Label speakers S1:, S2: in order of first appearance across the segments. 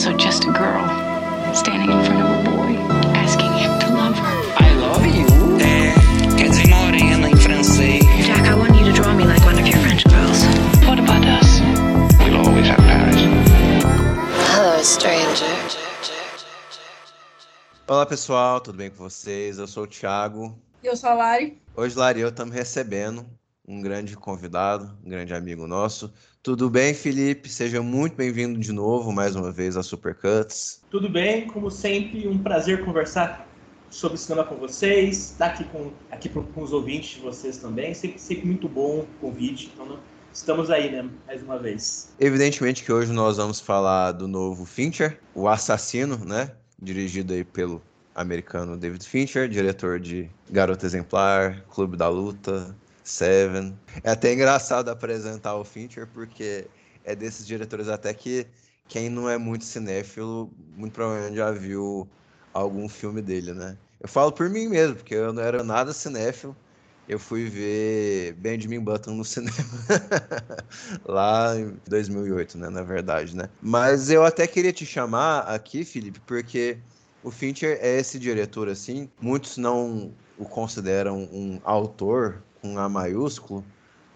S1: also just a girl standing in front of a boy, asking him to love her.
S2: I love you. É, quer dizer morena em francês.
S3: Jack, I want you to draw me like one of your French girls.
S1: What about us?
S4: We'll always have Paris.
S3: Hello, stranger.
S5: Olá pessoal, tudo bem com vocês? Eu sou o Thiago.
S6: E eu sou a Lari.
S5: Hoje, Lari, eu estamos recebendo um grande convidado, um grande amigo nosso. Tudo bem, Felipe? Seja muito bem-vindo de novo, mais uma vez, a Supercuts.
S7: Tudo bem, como sempre, um prazer conversar sobre cinema com vocês, estar aqui com, aqui com os ouvintes de vocês também. Sempre, sempre muito bom o convite. Então, estamos aí, né? Mais uma vez.
S5: Evidentemente que hoje nós vamos falar do novo Fincher, O Assassino, né? Dirigido aí pelo americano David Fincher, diretor de Garota Exemplar, Clube da Luta, Seven. É até engraçado apresentar o Fincher, porque é desses diretores até que quem não é muito cinéfilo, muito provavelmente já viu algum filme dele, né? Eu falo por mim mesmo, porque eu não era nada cinéfilo. Eu fui ver Benjamin Button no cinema lá em 2008, né, na verdade, né? Mas eu até queria te chamar aqui, Felipe, porque o Fincher é esse diretor assim, muitos não o consideram um autor com A maiúsculo,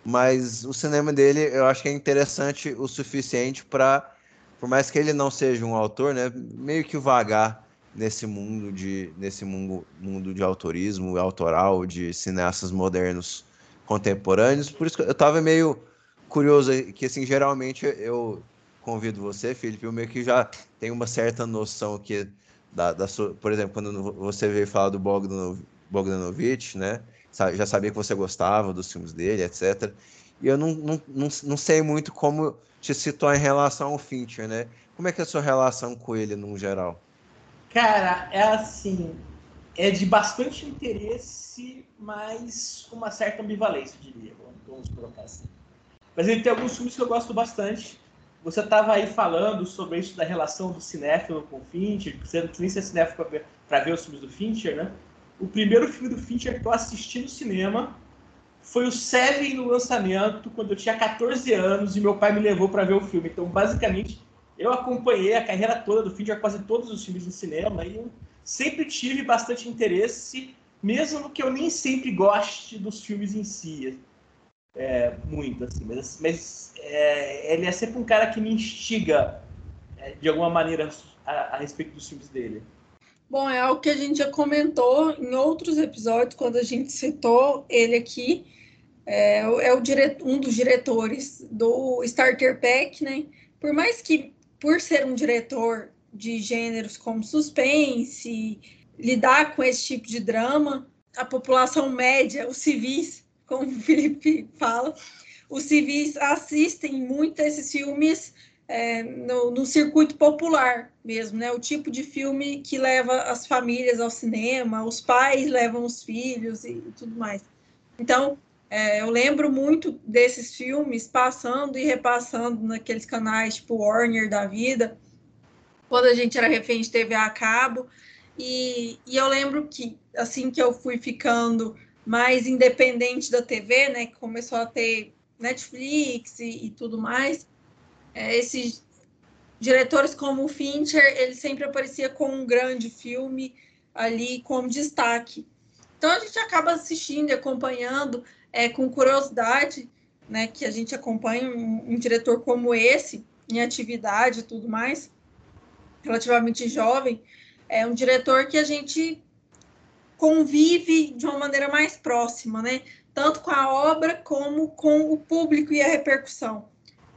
S5: mas o cinema dele eu acho que é interessante o suficiente para, por mais que ele não seja um autor, né, meio que vagar nesse mundo de nesse mundo, mundo de autorismo autoral, de cineastas modernos contemporâneos. Por isso que eu estava meio curioso que assim geralmente eu convido você, Felipe, eu meio que já tenho uma certa noção que da, da sua, por exemplo, quando você veio falar do Bogdanovich, né? Já sabia que você gostava dos filmes dele, etc. E eu não, não, não, não sei muito como te situar em relação ao Fincher, né? Como é que é a sua relação com ele, no geral?
S7: Cara, é assim, é de bastante interesse, mas com uma certa ambivalência, diria. Vamos colocar assim. Mas ele tem alguns filmes que eu gosto bastante. Você estava aí falando sobre isso da relação do cinéfilo com o Fincher, você não precisa ser cinéfilo para ver, ver os filmes do Fincher, né? O primeiro filme do Fincher que eu assisti no cinema foi o Seven no lançamento, quando eu tinha 14 anos e meu pai me levou para ver o filme. Então, basicamente, eu acompanhei a carreira toda do Fincher, quase todos os filmes no cinema, e eu sempre tive bastante interesse, mesmo que eu nem sempre goste dos filmes em si. É, muito, assim. Mas, mas é, ele é sempre um cara que me instiga, é, de alguma maneira, a, a respeito dos filmes dele.
S6: Bom, é algo que a gente já comentou em outros episódios, quando a gente citou ele aqui. É, é o um dos diretores do Starter Pack, né? Por mais que, por ser um diretor de gêneros como suspense, lidar com esse tipo de drama, a população média, os civis, como o Felipe fala, os civis assistem muito esses filmes é, no, no, circuito popular mesmo, né? O tipo de filme que leva as famílias ao cinema, os pais levam os filhos e, e tudo mais. Então, é, eu lembro muito desses filmes passando e repassando naqueles canais tipo Warner da vida, quando a gente era refém de TV a cabo. E, e eu lembro que, assim que eu fui ficando mais independente da TV, né? Que começou a ter Netflix e, e tudo mais, é, esses diretores como o Fincher, ele sempre aparecia com um grande filme ali como destaque. Então a gente acaba assistindo e acompanhando é, com curiosidade, né, que a gente acompanha um, um, diretor como esse em atividade e tudo mais, relativamente jovem, é um diretor que a gente convive de uma maneira mais próxima, né, tanto com a obra como com o público e a repercussão.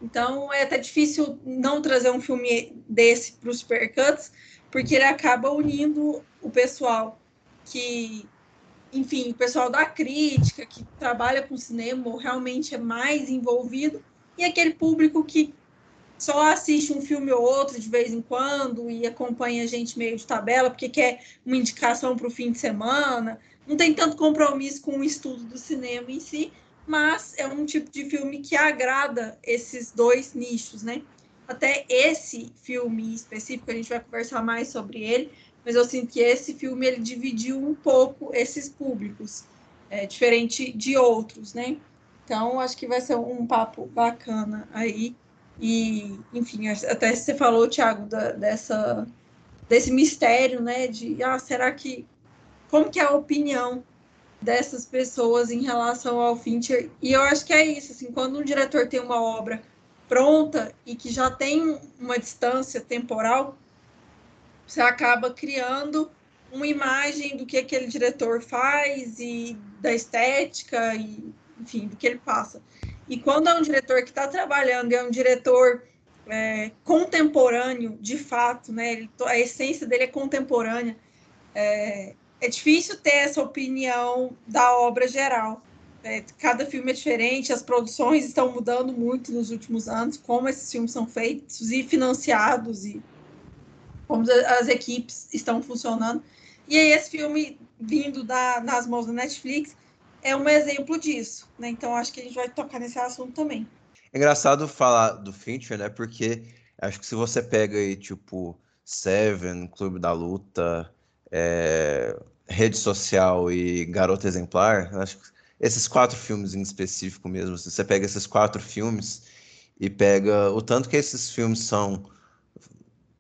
S6: Então é até difícil não trazer um filme desse para os Supercuts, porque ele acaba unindo o pessoal que, enfim, o pessoal da crítica, que trabalha com cinema, ou realmente é mais envolvido, e aquele público que só assiste um filme ou outro de vez em quando e acompanha a gente meio de tabela, porque quer uma indicação para o fim de semana, não tem tanto compromisso com o estudo do cinema em si, mas é um tipo de filme que agrada esses dois nichos, né? Até esse filme específico, a gente vai conversar mais sobre ele, mas eu sinto que esse filme ele dividiu um pouco esses públicos, é, diferente de outros, né? Então, acho que vai ser um papo bacana aí E, enfim, até você falou, Thiago, da, dessa, desse mistério, né? De, ah, será que. Como que é a opinião dessas pessoas em relação ao Fincher? E eu acho que é isso, assim, quando um diretor tem uma obra pronta e que já tem uma distância temporal, você acaba criando uma imagem do que aquele diretor faz e da estética e enfim do que ele passa e quando é um diretor que está trabalhando é um diretor é, contemporâneo de fato né ele, a essência dele é contemporânea é, é difícil ter essa opinião da obra geral é, cada filme é diferente, as produções estão mudando muito nos últimos anos, como esses filmes são feitos e financiados e como as equipes estão funcionando. E aí esse filme vindo da, nas mãos da Netflix é um exemplo disso, né? Então acho que a gente vai tocar nesse assunto também.
S5: É engraçado falar do Fincher, né? Porque acho que se você pega aí, tipo, Seven, Clube da Luta, é, Rede Social e Garota Exemplar, acho que esses quatro filmes em específico mesmo, se você pega esses quatro filmes e pega o tanto que esses filmes são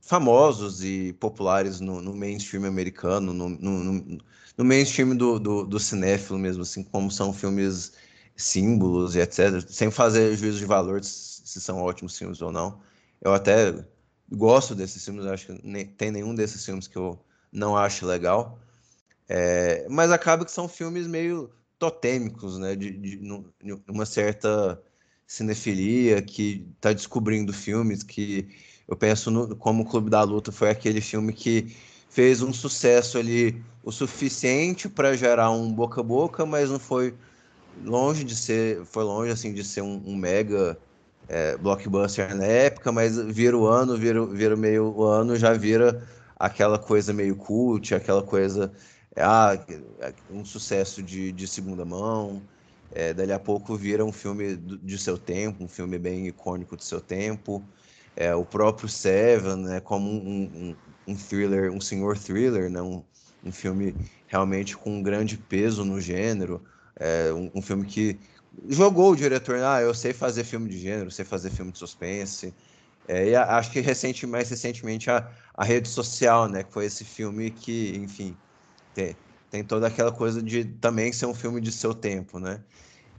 S5: famosos e populares no, no mainstream americano, no, no, no mainstream do, do, do, cinéfilo mesmo, assim, como são filmes símbolos e etc., sem fazer juízo de valor se são ótimos filmes ou não. Eu até gosto desses filmes, acho que nem, tem nenhum desses filmes que eu não acho legal, é, mas acaba que são filmes meio totêmicos, né, de, de, de uma certa cinefilia que está descobrindo filmes que eu penso no, como o Clube da Luta foi aquele filme que fez um sucesso ali o suficiente para gerar um boca a boca, mas não foi longe de ser, foi longe assim de ser um, um mega é, blockbuster na época, mas vira o ano, vira, vira meio o ano, já vira aquela coisa meio cult, aquela coisa ah, um sucesso de, de segunda mão. É, dali a pouco vira um filme de seu tempo, um filme bem icônico do seu tempo é, o próprio Seven, né, como um, um, um, thriller, um senhor thriller, né, um, um filme realmente com um grande peso no gênero, é, um, um, filme que jogou o diretor, ah, eu sei fazer filme de gênero, sei fazer filme de suspense, é, e a, acho que recente, mais recentemente a, a rede social, né, que foi esse filme que, enfim, tem, tem toda aquela coisa de também ser um filme de seu tempo, né,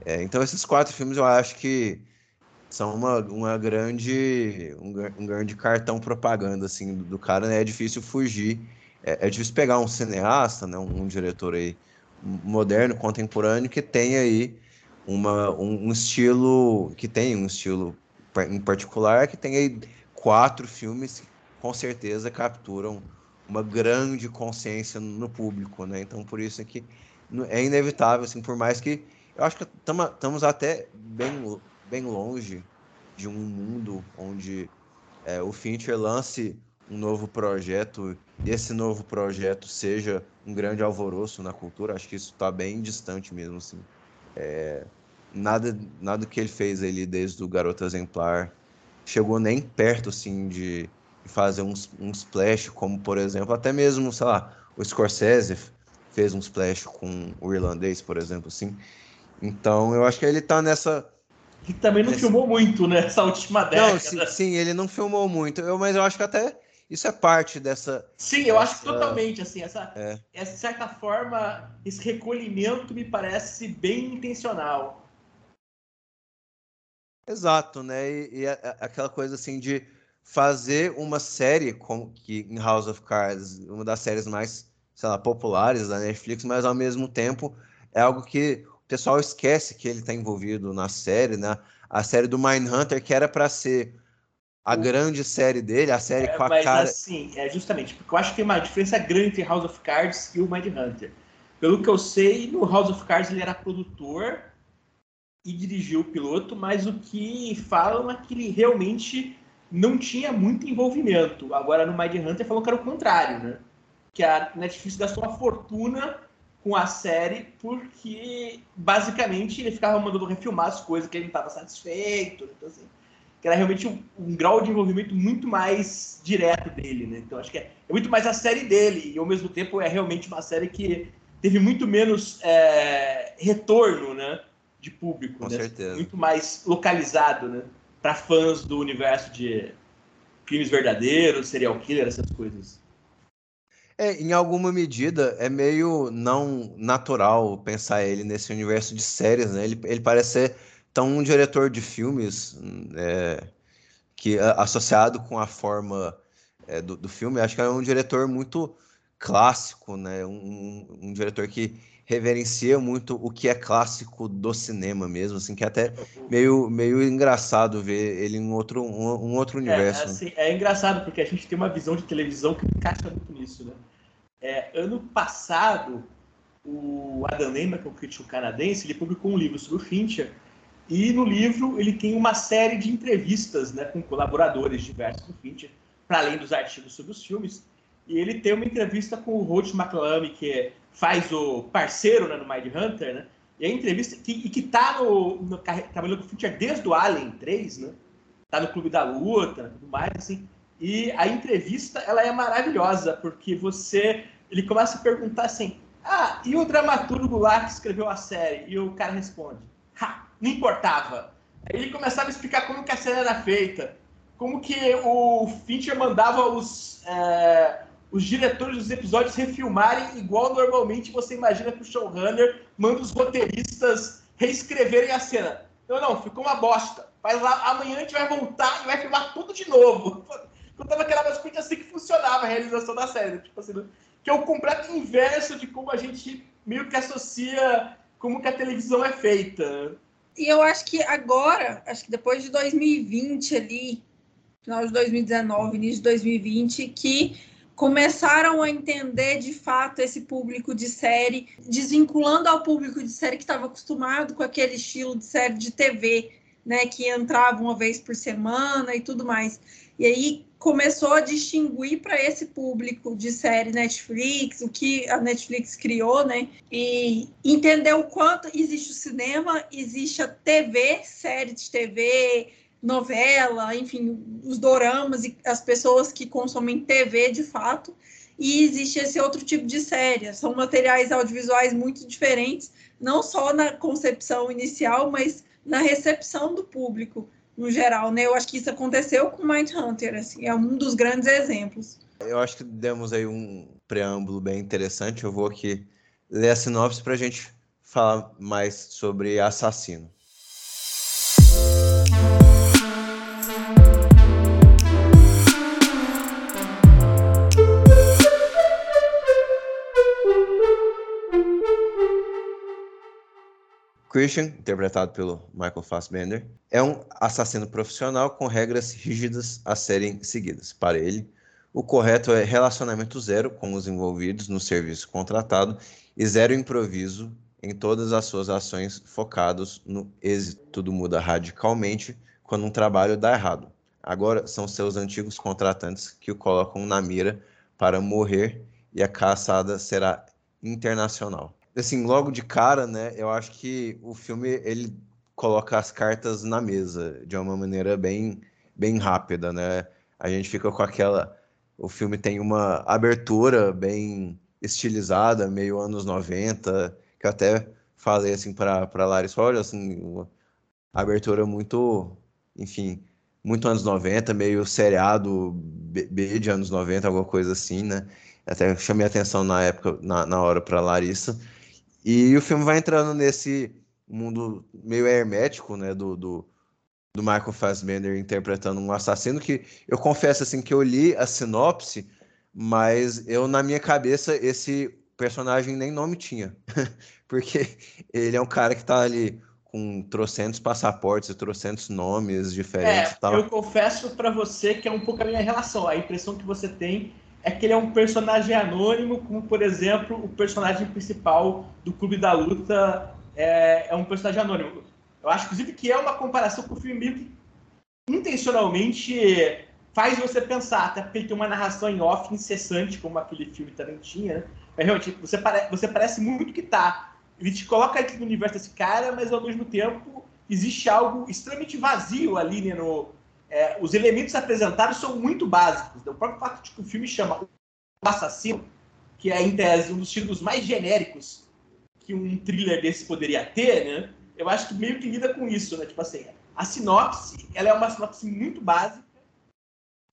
S5: é, então esses quatro filmes eu acho que são uma, uma grande um, um, grande cartão propaganda assim do, do cara né? é difícil fugir. É, é, difícil pegar um cineasta né? Um, um, diretor aí moderno contemporâneo que tem aí uma um, um, estilo que tem um estilo em particular que tem aí quatro filmes que com certeza capturam uma grande consciência no público né então por isso é que é inevitável assim por mais que eu acho que estamos até bem bem longe de um mundo onde é, o Fincher lance um novo projeto e esse novo projeto seja um grande alvoroço na cultura. Acho que isso está bem distante mesmo, assim. É, nada, nada que ele fez ali desde o Garoto Exemplar chegou nem perto, assim, de, fazer um, um splash, como, por exemplo, até mesmo, sei lá, o Scorsese fez um splash com o irlandês, por exemplo, assim. Então, eu acho que ele está nessa
S7: que também não Esse... filmou muito nessa última década.
S5: Não, sim, sim, ele não filmou muito, eu, mas eu acho que até isso é parte dessa.
S7: Sim, eu acho que totalmente, assim, essa, é. essa, de certa forma, esse recolhimento me parece bem intencional.
S5: Exato, né? E, e a, aquela coisa assim de fazer uma série como que em House of Cards, uma das séries mais, sei lá, populares da Netflix, mas ao mesmo tempo é algo que pessoal esquece que ele está envolvido na série, né? A série do Mindhunter, que era para ser a grande série dele, a série é, com a
S7: mas
S5: cara.
S7: assim, é justamente, porque eu acho que tem uma diferença grande entre House of Cards e o Mindhunter. Pelo que eu sei, no House of Cards ele era produtor e dirigiu o piloto, mas o que falam é que ele realmente não tinha muito envolvimento. Agora no Mindhunter falou que era o contrário, né? Que a Netflix gastou uma fortuna com a série porque basicamente ele ficava mandando refilmar as coisas que ele não estava satisfeito, então, assim, que era realmente um, um, grau de envolvimento muito mais direto dele, né? Então acho que é, é, muito mais a série dele e ao mesmo tempo é realmente uma série que teve muito menos é, retorno, né? De público,
S5: com
S7: né?
S5: certeza.
S7: Muito mais localizado, né? para fãs do universo de crimes verdadeiros, serial killer, essas coisas.
S5: É, em alguma medida, é meio não natural pensar ele nesse universo de séries, né? Ele, ele parece ser tão um diretor de filmes é, que associado com a forma é, do, do filme, acho que é um diretor muito clássico, né? Um, um, diretor que reverencia muito o que é clássico do cinema mesmo, assim, que é até meio, meio engraçado ver ele em outro, um, um outro universo.
S7: É, assim, é engraçado porque a gente tem uma visão de televisão que encaixa muito nisso, né? É, ano passado, o Adam Lehmann, que é um crítico canadense, ele publicou um livro sobre o Fincher, e no livro ele tem uma série de entrevistas né, com colaboradores diversos do Fincher, para além dos artigos sobre os filmes. E ele tem uma entrevista com o Roach McClamy, que faz o parceiro né, no Mind Hunter, né? E a entrevista, que, e que tá no, no trabalhando com Fincher desde o Alien 3, né? Tá no Clube da Luta, tudo mais, assim. E a entrevista, ela é maravilhosa, porque você... Ele começa a perguntar assim, ah, e o dramaturgo lá que escreveu a série? E o cara responde, ha, não importava. Aí ele começava a explicar como que a série era feita, como que o Fincher mandava os, é, os diretores dos episódios refilmarem igual normalmente você imagina que o showrunner manda os roteiristas reescreverem a cena. Não, não, ficou uma bosta. Mas lá, amanhã a gente vai voltar e vai filmar tudo de novo. Contava que era basicamente assim que funcionava a realização da série. Tipo assim, que é o completo inverso de como a gente meio que associa como que a televisão é feita.
S6: E eu acho que agora, acho que depois de 2020 ali, final de 2019, início de 2020, que começaram a entender de fato esse público de série, desvinculando ao público de série que estava acostumado com aquele estilo de série de TV, né, que entrava uma vez por semana e tudo mais. E aí começou a distinguir para esse público de série Netflix, o que a Netflix criou, né? E entender o quanto existe o cinema, existe a TV, série de TV, novela, enfim, os doramas e as pessoas que consomem TV de fato. E existe esse outro tipo de série. São materiais audiovisuais muito diferentes, não só na concepção inicial, mas na recepção do público no geral, né? Eu acho que isso aconteceu com Mindhunter, assim, é um dos grandes exemplos.
S5: Eu acho que demos aí um preâmbulo bem interessante. Eu vou aqui ler a sinopse para a gente falar mais sobre Assassino. Christian, interpretado pelo Michael Fassbender, é um assassino profissional com regras rígidas a serem seguidas. Para ele, o correto é relacionamento zero com os envolvidos no serviço contratado e zero improviso em todas as suas ações focados no êxito. Tudo muda radicalmente quando um trabalho dá errado. Agora são seus antigos contratantes que o colocam na mira para morrer e a caçada será internacional assim, logo de cara, né, eu acho que o filme ele coloca as cartas na mesa de uma maneira bem bem rápida, né? A gente fica com aquela o filme tem uma abertura bem estilizada, meio anos 90, que eu até falei assim para Larissa, olha assim, uma abertura muito, enfim, muito anos 90, meio seriado B de anos 90, alguma coisa assim, né? Até chamei atenção na época, na, na hora para Larissa. E o filme vai entrando nesse mundo meio hermético, né, do, do, do Michael Fassbender interpretando um assassino que eu confesso assim que eu li a sinopse, mas eu na minha cabeça esse personagem nem nome tinha, porque ele é um cara que tá ali com trocentos passaportes e trocentos nomes diferentes. É, tal.
S7: eu confesso para você que é um pouco a minha relação. A impressão que você tem é que ele é um personagem anônimo, como por exemplo o personagem principal do Clube da Luta é, é um personagem anônimo. Eu acho, inclusive, que é uma comparação com o filme meio que intencionalmente faz você pensar, até porque tem uma narração em off incessante, como aquele filme também tinha, né? Mas realmente, você, pare... você parece muito que tá. Ele te coloca aqui no universo desse cara, mas ao mesmo tempo existe algo extremamente vazio ali, né, no, é, os elementos apresentados são muito básicos. O próprio fato de que o filme chama O Assassino, que é, em tese, um dos títulos mais genéricos que um thriller desse poderia ter, né? eu acho que meio que lida com isso, né? Tipo assim, a sinopse, ela é uma sinopse muito básica.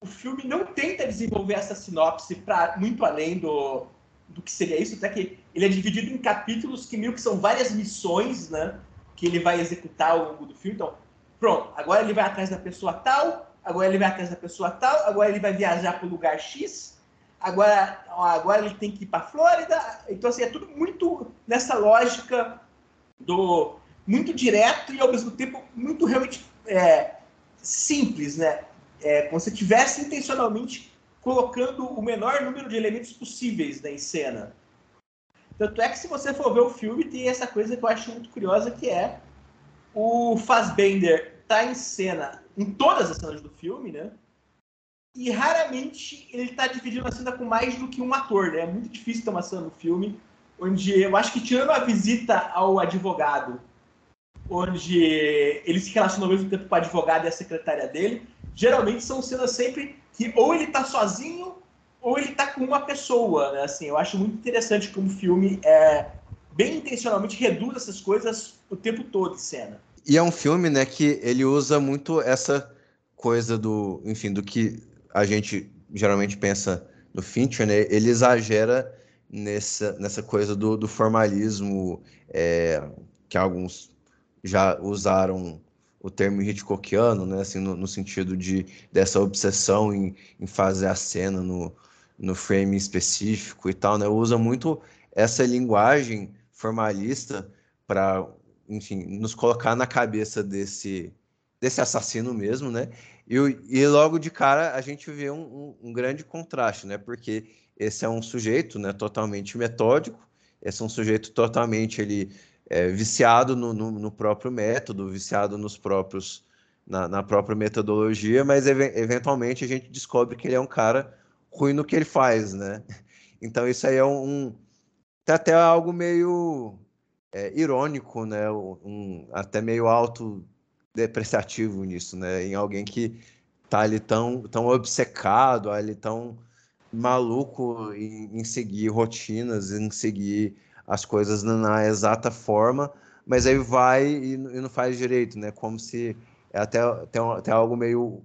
S7: O filme não tenta desenvolver essa sinopse para muito além do, do que seria isso, até que ele é dividido em capítulos que meio que são várias missões, né? Que ele vai executar ao longo do filme. Então, pronto, agora ele vai atrás da pessoa tal, agora ele vai atrás da pessoa tal, agora ele vai viajar para o lugar X, agora, agora ele tem que ir para Flórida. Então, assim, é tudo muito nessa lógica do muito direto e ao mesmo tempo muito realmente é, simples, né? É, como se estivesse intencionalmente colocando o menor número de elementos possíveis né, em cena. Tanto é que se você for ver o filme, tem essa coisa que eu acho muito curiosa, que é o Fassbender tá em cena em todas as cenas do filme, né? E raramente ele tá dividindo a cena com mais do que um ator, né? É muito difícil ter uma cena no filme onde eu acho que tirando a visita ao advogado, onde ele se relaciona ao mesmo tempo com o advogado e a secretária dele, geralmente são cenas sempre que ou ele tá sozinho ou ele tá com uma pessoa, né? Assim, eu acho muito interessante como o filme é bem intencionalmente reduz essas coisas o tempo todo em cena.
S5: E é um filme, né, que ele usa muito essa coisa do, enfim, do que a gente geralmente pensa no Fincher, né? Ele exagera nessa, nessa coisa do, do formalismo, é, que alguns já usaram o termo Hitchcockiano, né, assim, no, no sentido de dessa obsessão em, em fazer a cena no, no frame específico e tal, né, usa muito essa linguagem formalista para, enfim, nos colocar na cabeça desse desse assassino mesmo, né? E, e logo de cara a gente vê um, um, um grande contraste, né? Porque esse é um sujeito, né, totalmente metódico, esse é um sujeito totalmente ele é, viciado no, no, no, próprio método, viciado nos próprios na, na própria metodologia, mas ev eventualmente a gente descobre que ele é um cara ruim no que ele faz, né? Então isso aí é um, um até algo meio é, irônico, né? Um, até meio autodepreciativo nisso, né? Em alguém que tá ali tão, tão obcecado, ali tão maluco em, em seguir rotinas, em seguir as coisas na exata forma, mas aí vai e, e não faz direito, né? Como se é até tem, tem algo meio,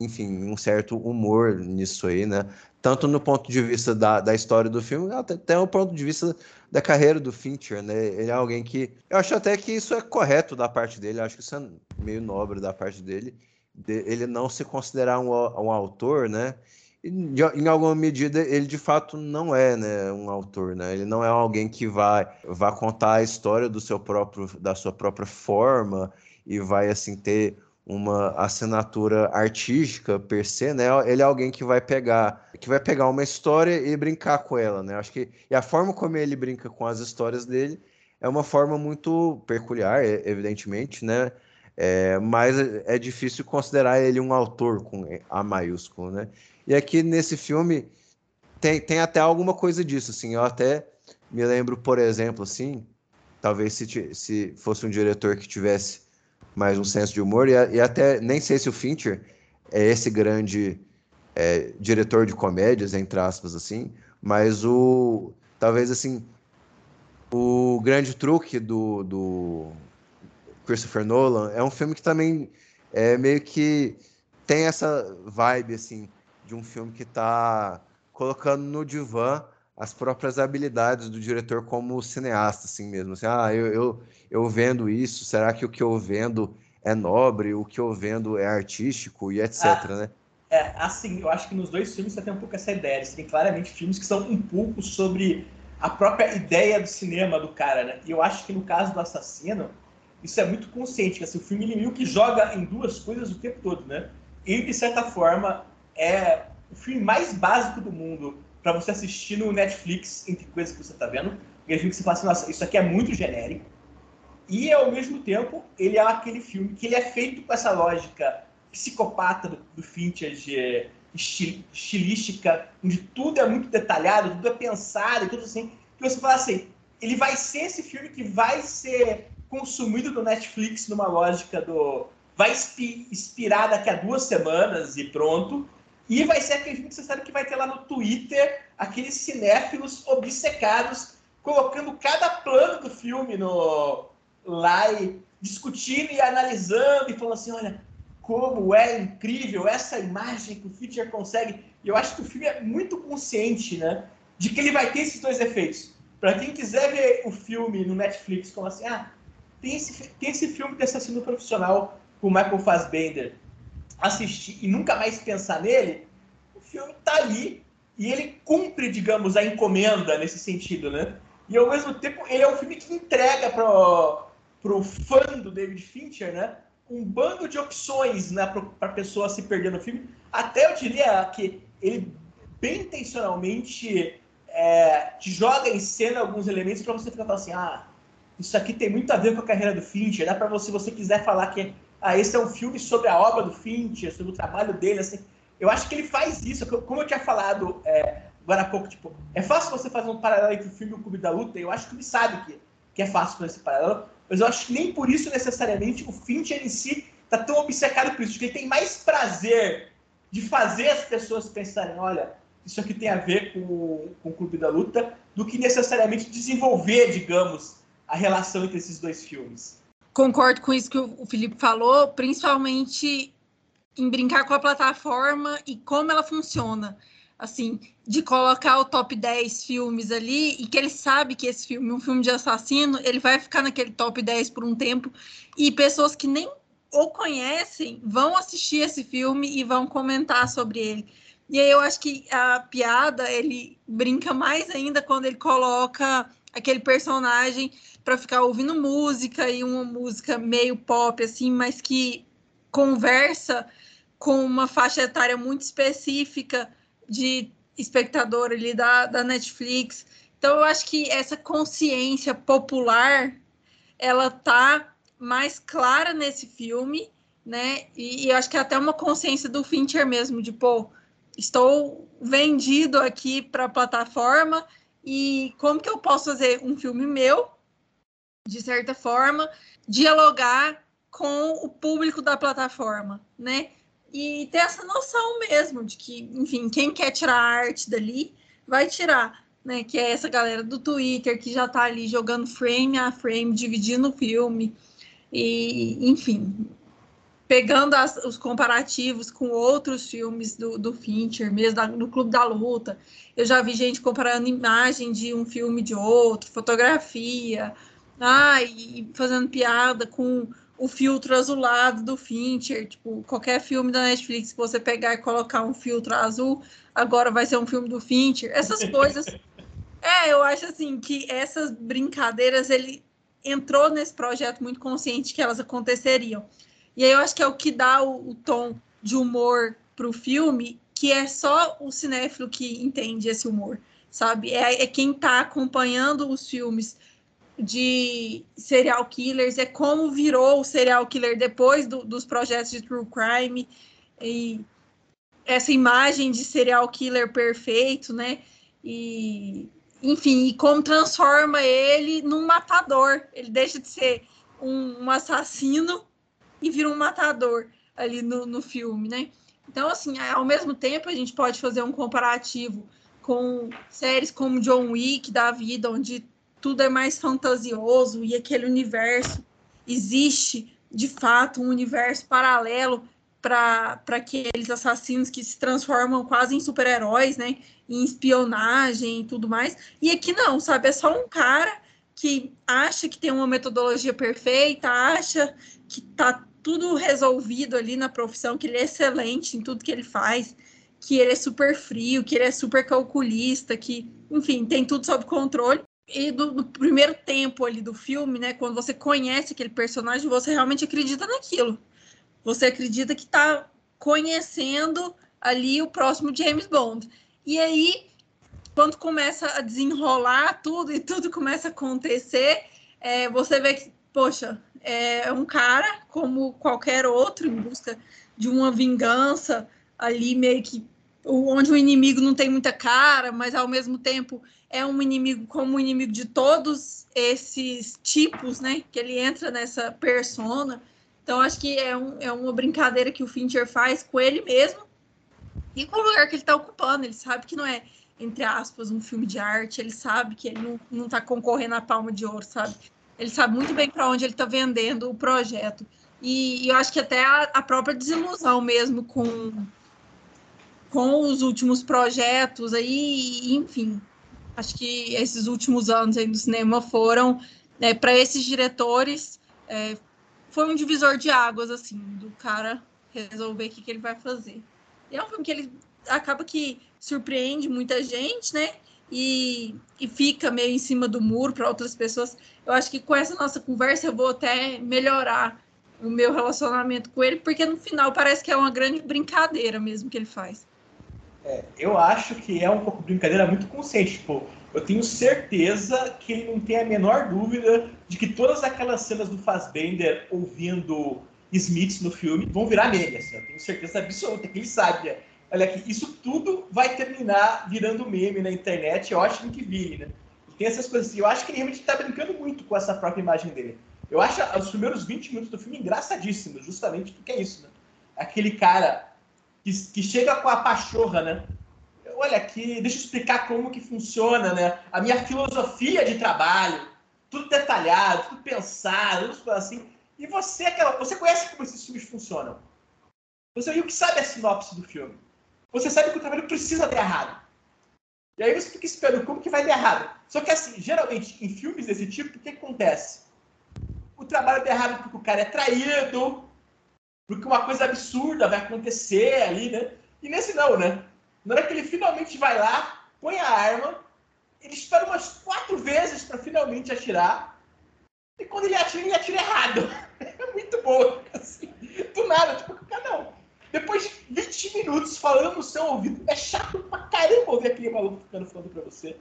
S5: enfim, um certo humor nisso aí, né? Tanto no ponto de vista da, da história do filme, até, até o ponto de vista da carreira do Fincher, né? Ele é alguém que. Eu acho até que isso é correto da parte dele, acho que isso é meio nobre da parte dele, de, ele não se considerar um, um autor, né? em alguma medida ele de fato não é né, um autor né ele não é alguém que vai vai contar a história do seu próprio da sua própria forma e vai assim ter uma assinatura artística per se né ele é alguém que vai pegar que vai pegar uma história e brincar com ela né acho que e a forma como ele brinca com as histórias dele é uma forma muito peculiar evidentemente né é, mas é difícil considerar ele um autor com A maiúsculo, né? E aqui nesse filme tem, tem até alguma coisa disso, assim. Eu até me lembro, por exemplo, assim, talvez se, se fosse um diretor que tivesse mais um senso de humor, e, e até nem sei se o Fincher é esse grande é, diretor de comédias, entre aspas, assim, mas o talvez assim o grande truque do, do Christopher Nolan é um filme que também é meio que tem essa vibe assim de um filme que está colocando no divã as próprias habilidades do diretor como cineasta, assim mesmo. Assim, ah, eu, eu, eu vendo isso, será que o que eu vendo é nobre, o que eu vendo é artístico e etc, ah, né?
S7: É, assim, eu acho que nos dois filmes você tem um pouco essa ideia. Você tem claramente filmes que são um pouco sobre a própria ideia do cinema do cara, né? E eu acho que no caso do Assassino, isso é muito consciente, que assim, o filme ele meio que joga em duas coisas o tempo todo, né? E, de certa forma, é o filme mais básico do mundo para você assistir no Netflix entre coisas que você está vendo. E filme que você fala assim, nossa, isso aqui é muito genérico. E, ao mesmo tempo, ele é aquele filme que ele é feito com essa lógica psicopata do, do de estil, estilística, onde tudo é muito detalhado, tudo é pensado e tudo assim. Que você fala assim, ele vai ser esse filme que vai ser consumido no Netflix numa lógica do vai expirar daqui a duas semanas e pronto. E vai ser aquele filme que você sabe que vai ter lá no Twitter aqueles cinéfilos obcecados colocando cada plano do filme no lá e discutindo e analisando e falando assim, olha, como é incrível essa imagem que o Fincher consegue. E eu acho que o filme é muito consciente, né? De que ele vai ter esses dois efeitos. Para quem quiser ver o filme no Netflix, como assim, ah, tem esse, tem esse filme de assassino profissional com o Michael Fassbender, assistir e nunca mais pensar nele, o filme tá ali e ele cumpre, digamos, a encomenda nesse sentido, né? E ao mesmo tempo, ele é um filme que entrega pro, pro fã do David Fincher, né? Um bando de opções né, para a pessoa se perder no filme. Até eu diria que ele bem intencionalmente é, te joga em cena alguns elementos para você ficar falando assim, ah, isso aqui tem muito a ver com a carreira do Fincher, dá para você, se você quiser falar que ah, esse é um filme sobre a obra do Fincher, sobre o trabalho dele, assim, eu acho que ele faz isso, como eu tinha falado é, agora há pouco, tipo, é fácil você fazer um paralelo entre o filme e o Clube da Luta, eu acho que ele sabe que, que é fácil fazer esse paralelo, mas eu acho que nem por isso necessariamente o Fincher em si tá tão obcecado por isso, porque ele tem mais prazer de fazer as pessoas pensarem, olha, isso aqui tem a ver com, com o Clube da Luta, do que necessariamente desenvolver, digamos, a relação entre esses dois filmes.
S6: Concordo com isso que o Felipe falou, principalmente em brincar com a plataforma e como ela funciona. Assim, de colocar o top 10 filmes ali e que ele sabe que esse filme, um filme de assassino, ele vai ficar naquele top 10 por um tempo e pessoas que nem o conhecem vão assistir esse filme e vão comentar sobre ele. E aí eu acho que a piada, ele brinca mais ainda quando ele coloca aquele personagem para ficar ouvindo música e uma música meio pop assim, mas que conversa com uma faixa etária muito específica de espectador ali da, da Netflix. Então eu acho que essa consciência popular ela tá mais clara nesse filme, né? E, e acho que é até uma consciência do Fincher mesmo de pô, estou vendido aqui para a plataforma e como que eu posso fazer um filme meu, de certa forma, dialogar com o público da plataforma, né? E ter essa noção mesmo de que, enfim, quem quer tirar arte dali vai tirar, né? Que é essa galera do Twitter que já está ali jogando frame a frame, dividindo o filme. E, enfim, pegando as, os comparativos com outros filmes do, do Fincher, mesmo da, no Clube da Luta. Eu já vi gente comparando imagem de um filme de outro, fotografia, ah, e fazendo piada com o filtro azulado do Fincher. Tipo, qualquer filme da Netflix que você pegar e colocar um filtro azul, agora vai ser um filme do Fincher. Essas coisas. É, eu acho assim que essas brincadeiras ele entrou nesse projeto muito consciente que elas aconteceriam. E aí eu acho que é o que dá o, o tom de humor para o filme, que é só o cinéfilo que entende esse humor, sabe? É, é quem está acompanhando os filmes de serial killers, é como virou o serial killer depois do, dos projetos de true crime e essa imagem de serial killer perfeito, né? E enfim, e como transforma ele num matador. Ele deixa de ser um, um assassino e vira um matador ali no, no filme, né? Então, assim, ao mesmo tempo, a gente pode fazer um comparativo com séries como John Wick da vida, onde tudo é mais fantasioso e aquele universo existe de fato um universo paralelo para aqueles assassinos que se transformam quase em super-heróis, né? Em espionagem e tudo mais. E aqui não, sabe? É só um cara que acha que tem uma metodologia perfeita, acha que tá tudo resolvido ali na profissão, que ele é excelente em tudo que ele faz, que ele é super frio, que ele é super calculista, que, enfim, tem tudo sob controle. E do, do primeiro tempo ali do filme, né, quando você conhece aquele personagem, você realmente acredita naquilo. Você acredita que está conhecendo ali o próximo James Bond. E aí, quando começa a desenrolar tudo e tudo começa a acontecer, é, você vê que, poxa, é um cara como qualquer outro em busca de uma vingança ali meio que onde o inimigo não tem muita cara, mas ao mesmo tempo é um inimigo como inimigo de todos esses tipos, né? Que ele entra nessa persona. Então acho que é, um, é uma brincadeira que o Fincher faz com ele mesmo e com o lugar que ele está ocupando. Ele sabe que não é, entre aspas, um filme de arte, ele sabe que ele não, não tá concorrendo à palma de ouro, sabe? ele sabe muito bem para onde ele está vendendo o projeto. E, e, eu acho que até a, a, própria desilusão mesmo com, com os últimos projetos aí, enfim. Acho que esses últimos anos aí no cinema foram, né, para esses diretores, é, foi um divisor de águas, assim, do cara resolver o que, que ele vai fazer. E é um filme que ele acaba que surpreende muita gente, né? E, e fica meio em cima do muro para outras pessoas. Eu acho que com essa nossa conversa eu vou até melhorar o meu relacionamento com ele, porque no final parece que é uma grande brincadeira mesmo que ele faz.
S7: É, eu acho que é um pouco brincadeira muito consciente. Tipo, eu tenho certeza que ele não tem a menor dúvida de que todas aquelas cenas do Fassbender ouvindo Smith no filme vão virar meme. Assim, eu tenho certeza absoluta que ele sabe. Olha aqui, isso tudo vai terminar virando meme na internet. Eu acho que vire, né? E tem essas coisas assim. Eu acho que ele realmente está brincando muito com essa própria imagem dele. Eu acho os primeiros 20 minutos do filme engraçadíssimos, justamente porque é isso, né? Aquele cara que, que chega com a pachorra, né? Olha aqui, deixa eu explicar como que funciona, né? A minha filosofia de trabalho, tudo detalhado, tudo pensado, tudo assim. E você, aquela, você conhece como esses filmes funcionam? Você viu que sabe a sinopse do filme? Você sabe que o trabalho precisa dar errado. E aí você fica esperando como que vai dar errado. Só que assim, geralmente em filmes desse tipo, o que acontece? O trabalho dá errado porque o cara é traído, porque uma coisa absurda vai acontecer ali, né? E nesse não, né? Na hora que ele finalmente vai lá, põe a arma, ele espera umas quatro vezes para finalmente atirar. E quando ele atira, ele atira errado. É muito bom. Assim, do nada, tipo, não. Depois de 20 minutos falando no seu ouvido, é chato pra caramba ouvir aquele maluco ficando falando pra você.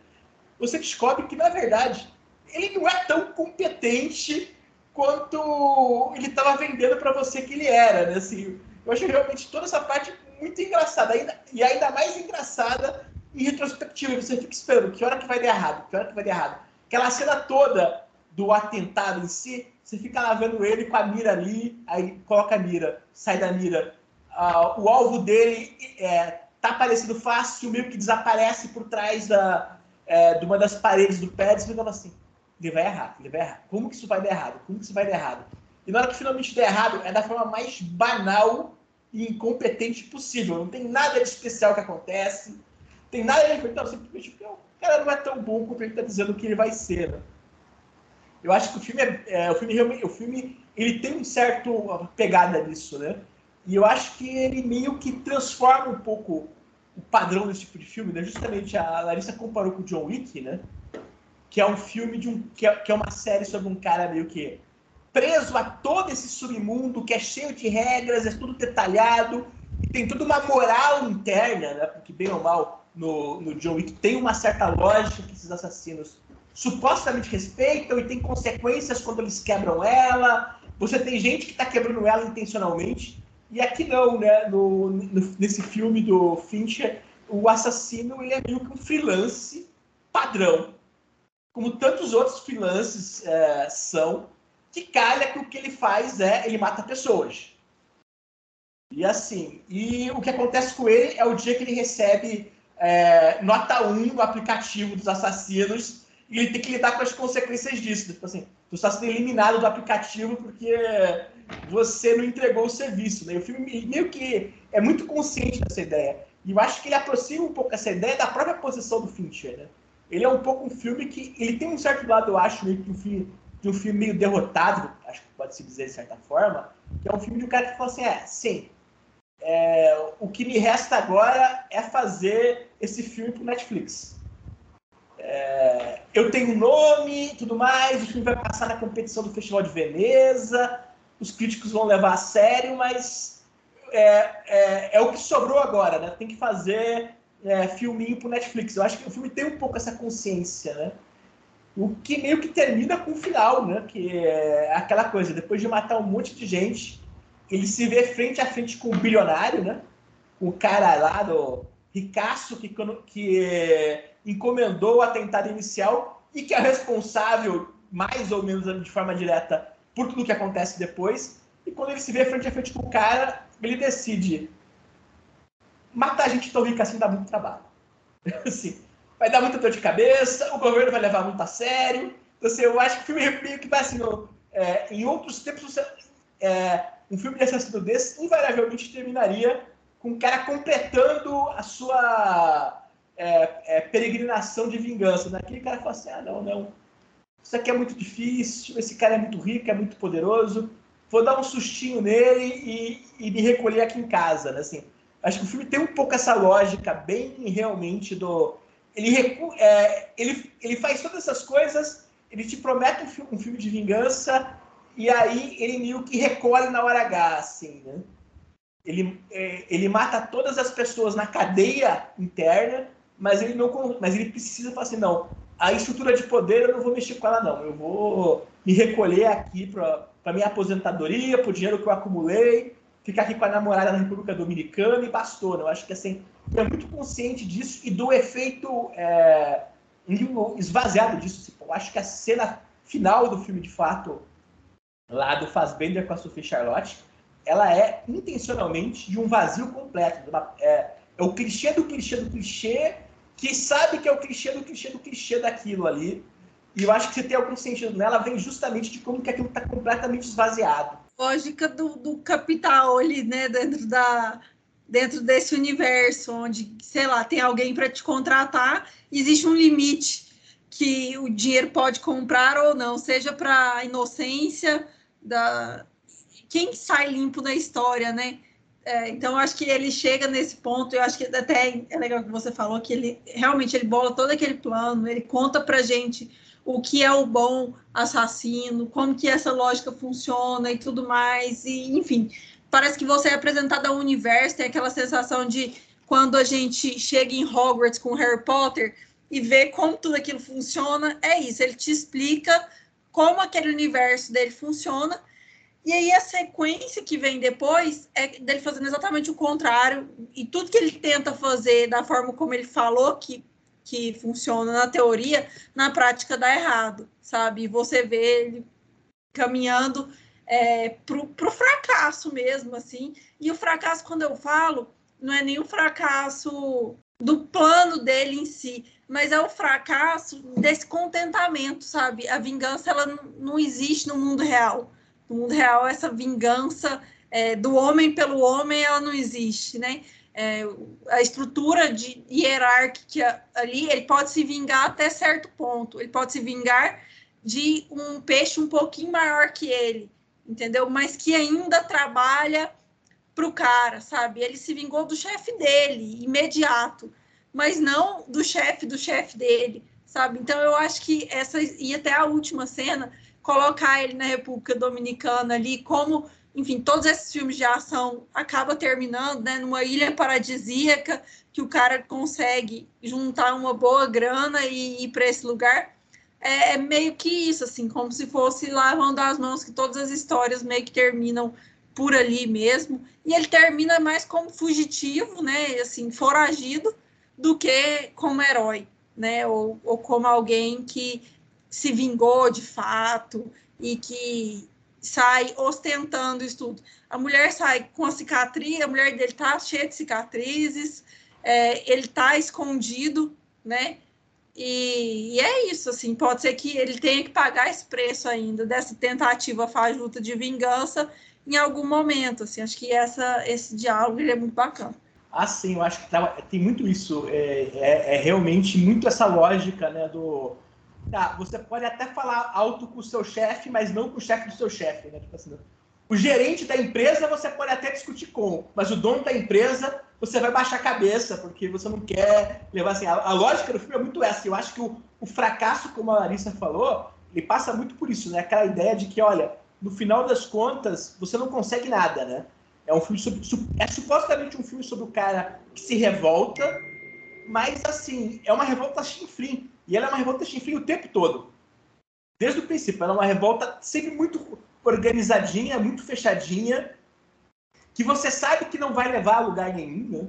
S7: Você descobre que, na verdade, ele não é tão competente quanto ele estava vendendo para você que ele era, né? Assim, eu acho realmente toda essa parte muito engraçada, ainda, e ainda mais engraçada em retrospectiva. Você fica esperando que hora que vai dar errado, que hora que vai dar errado. Aquela cena toda do atentado em si, você fica lá vendo ele com a mira ali, aí coloca a mira, sai da mira. Uh, o alvo dele é, tá aparecendo fácil, meio que desaparece por trás da, é, de uma das paredes do pé, você fica assim, ele vai errar, ele vai errar. Como que isso vai dar errado? Como que isso vai dar errado? E na hora que finalmente der errado, é da forma mais banal e incompetente possível. Não tem nada de especial que acontece, tem nada de então, simplesmente porque o cara não é tão bom quanto ele está dizendo que ele vai ser. Né? Eu acho que o filme é, é, o filme realmente, o filme ele tem um certo pegada nisso, né? E eu acho que ele meio que transforma um pouco o padrão desse tipo de filme, né? Justamente a Larissa comparou com o John Wick, né? Que é um filme de um que é, que é uma série sobre um cara meio que preso a todo esse submundo que é cheio de regras, é tudo detalhado e tem toda uma moral interna, né? Porque bem ou mal no, no John Wick tem uma certa lógica que esses assassinos supostamente respeitam e tem consequências quando eles quebram ela. Você tem gente que está quebrando ela intencionalmente e aqui não, né? No, no, nesse filme do Fincher, o assassino ele é meio que um freelance padrão como tantos outros freelances é, são, que calha que o que ele faz é ele mata pessoas. E assim, e o que acontece com ele é o dia que ele recebe é, nota 1 no aplicativo dos assassinos e ele tem que lidar com as consequências disso. Tipo assim, tu está sendo eliminado do aplicativo porque você não entregou o serviço. Né? O filme meio que é muito consciente dessa ideia. E eu acho que ele aproxima um pouco essa ideia da própria posição do Fincher. Né? Ele é um pouco um filme que ele tem um certo lado, eu acho, meio que um filme, de um filme meio derrotado, acho que pode se dizer de certa forma, que é um filme de um cara que fala assim, é, sim, é, o que me resta agora é fazer esse filme pro Netflix. É, eu tenho um nome tudo mais, o filme vai passar na competição do Festival de Veneza, os críticos vão levar a sério, mas é, é, é o que sobrou agora, né? Tem que fazer é, filminho pro Netflix. Eu acho que o filme tem um pouco essa consciência, né? O que meio que termina com o final, né? Que é aquela coisa, depois de matar um monte de gente, ele se vê frente a frente com o bilionário, né? O cara lá do ricaço que, que encomendou o atentado inicial e que é responsável, mais ou menos de forma direta, por tudo que acontece depois. E quando ele se vê frente a frente com o cara, ele decide matar gente tão rica assim dá muito trabalho. assim, vai dar muita dor de cabeça, o governo vai levar muito a sério, Então, assim, eu acho que o filme meio que vai assim, é, em outros tempos, você, é, um filme de assassino desse invariavelmente terminaria com o cara completando a sua é, é, peregrinação de vingança. Né? Aquele cara fala assim, ah, não, não, isso aqui é muito difícil, esse cara é muito rico, é muito poderoso, vou dar um sustinho nele e, e me recolher aqui em casa, né? Assim, acho que o filme tem um pouco essa lógica bem realmente do... Ele, recu... é, ele, ele faz todas essas coisas, ele te promete um filme, um filme de vingança e aí ele meio que recolhe na hora H, assim, né? Ele, é, ele mata todas as pessoas na cadeia interna, mas ele não mas ele precisa falar assim, não, a estrutura de poder eu não vou mexer com ela não, eu vou me recolher aqui para minha aposentadoria, para o dinheiro que eu acumulei, ficar aqui com a namorada na República Dominicana e bastou. Né? Eu acho que assim, é muito consciente disso e do efeito é, esvaziado disso. Assim, eu acho que a cena final do filme, de fato, lá do Fassbender com a Sophie Charlotte, ela é intencionalmente de um vazio completo. Uma, é, é o clichê do clichê do clichê que sabe que é o clichê do clichê do clichê daquilo ali e eu acho que se tem algum sentido nela, vem justamente de como que aquilo está completamente esvaziado.
S6: Lógica do, do capital ali, né, dentro da dentro desse universo onde, sei lá, tem alguém para te contratar, existe um limite que o dinheiro pode comprar ou não, seja para a inocência da quem sai limpo na história, né? É, então acho que ele chega nesse ponto. Eu acho que até é legal que você falou que ele realmente ele bola todo aquele plano, ele conta para gente o que é o bom assassino, como que essa lógica funciona e tudo mais, e enfim, parece que você é apresentado ao universo, tem aquela sensação de quando a gente chega em Hogwarts com Harry Potter e vê como tudo aquilo funciona, é isso, ele te explica como aquele universo dele funciona, e aí a sequência que vem depois é dele fazendo exatamente o contrário, e tudo que ele tenta fazer da forma como ele falou que que funciona na teoria, na prática dá errado, sabe? Você vê ele caminhando é, pro, pro fracasso mesmo, assim. E o fracasso, quando eu falo, não é nem o fracasso do plano dele em si, mas é o fracasso desse contentamento, sabe? A vingança, ela não existe no mundo real. No mundo real, essa vingança é, do homem pelo homem, ela não existe, né? É, a estrutura de hierárquica ali, ele pode se vingar até certo ponto. Ele pode se vingar de um peixe um pouquinho maior que ele, entendeu? Mas que ainda trabalha para o cara, sabe? Ele se vingou do chefe dele, imediato, mas não do chefe do chefe dele, sabe? Então eu acho que essa e até a última cena colocar ele na República Dominicana ali como enfim, todos esses filmes de ação acaba terminando né, numa ilha paradisíaca que o cara consegue juntar uma boa grana e ir para esse lugar. É, é, meio que isso, assim, como se fosse lavando as mãos, que todas as histórias meio que terminam por ali mesmo. E ele termina mais como fugitivo, né, assim, foragido, do que como herói, né, ou, ou como alguém que se vingou de fato e que sai ostentando isso tudo. A mulher sai com a cicatriz, a mulher dele tá cheia de cicatrizes, é, ele tá escondido, né? E, e, é isso, assim, pode ser que ele tenha que pagar esse preço ainda dessa tentativa fajuta de vingança em algum momento, assim, acho que essa, esse diálogo é muito bacana.
S7: Ah, sim, eu acho que tá, tem muito isso, é, é, é realmente muito essa lógica, né, do Tá, você pode até falar alto com o seu chefe, mas não com o chefe do seu chefe, né? Tipo assim, o gerente da empresa você pode até discutir com, mas o dono da empresa você vai baixar a cabeça, porque você não quer levar assim. A, a lógica do filme é muito essa. Eu acho que o, o, fracasso, como a Larissa falou, ele passa muito por isso, né? Aquela ideia de que, olha, no final das contas, você não consegue nada, né? É um filme sobre. É supostamente um filme sobre o cara que se revolta, mas assim, é uma revolta chinfrim. E ela é uma revolta chinfrim o tempo todo. Desde o princípio. Ela é uma revolta sempre muito organizadinha, muito fechadinha, que você sabe que não vai levar a lugar nenhum, né?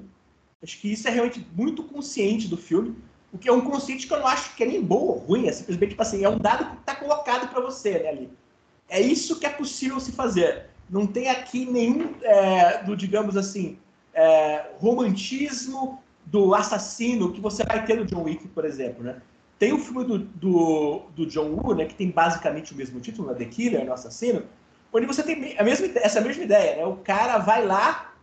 S7: Acho que isso é realmente muito consciente do filme. O que é um consciente que eu não acho que é nem bom ou ruim, é simplesmente tipo assim, é um dado que está colocado para você né, ali. É isso que é possível se fazer. Não tem aqui nenhum, é, do, digamos assim, é, romantismo do assassino que você vai ter no John Wick, por exemplo, né? Tem o filme do, do, do John Woo, né, que tem basicamente o mesmo título, né, The Killer, Nosso Assassino, onde você tem a mesma, essa mesma ideia, né? O cara vai lá,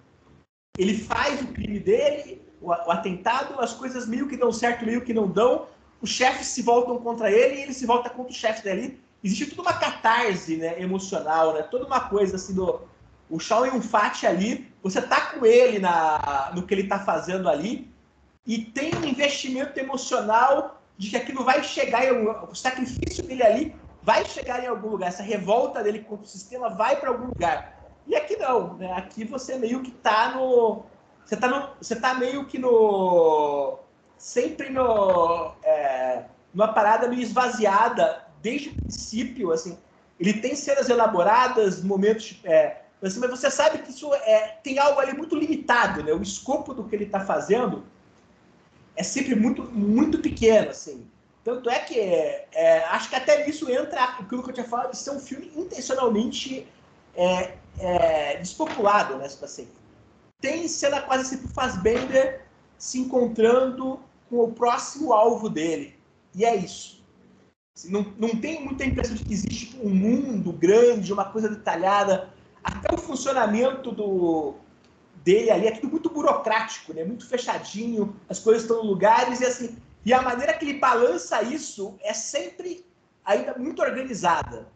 S7: ele faz o crime dele, o, o atentado, as coisas meio que dão certo, meio que não dão, os chefes se voltam contra ele e ele se volta contra o chefe dali. Existe toda uma catarse né, emocional, né? Toda uma coisa assim do. O Shaw e um Fat ali, você tá com ele na, no que ele tá fazendo ali, e tem um investimento emocional de que aquilo vai chegar, em, o sacrifício dele ali vai chegar em algum lugar, essa revolta dele contra o sistema vai para algum lugar. E aqui não, né? Aqui você meio que tá no. Você tá, no, você tá meio que no. Sempre no. É, numa parada meio esvaziada desde o princípio, assim. Ele tem cenas elaboradas, momentos. É, assim, mas você sabe que isso é, tem algo ali muito limitado, né? O escopo do que ele está fazendo é sempre muito, muito pequeno, assim. Tanto é que é, acho que até nisso entra aquilo que eu tinha falado de ser um filme intencionalmente é, é, despopulado, né? Assim. Tem cena quase sempre Fassbender se encontrando com o próximo alvo dele. E é isso. Assim, não, não tem muita impressão de que existe tipo, um mundo grande, uma coisa detalhada. Até o funcionamento do, dele ali é tudo muito burocrático, né? muito fechadinho, as coisas estão em lugares e assim e a maneira que ele balança isso é sempre ainda muito organizada.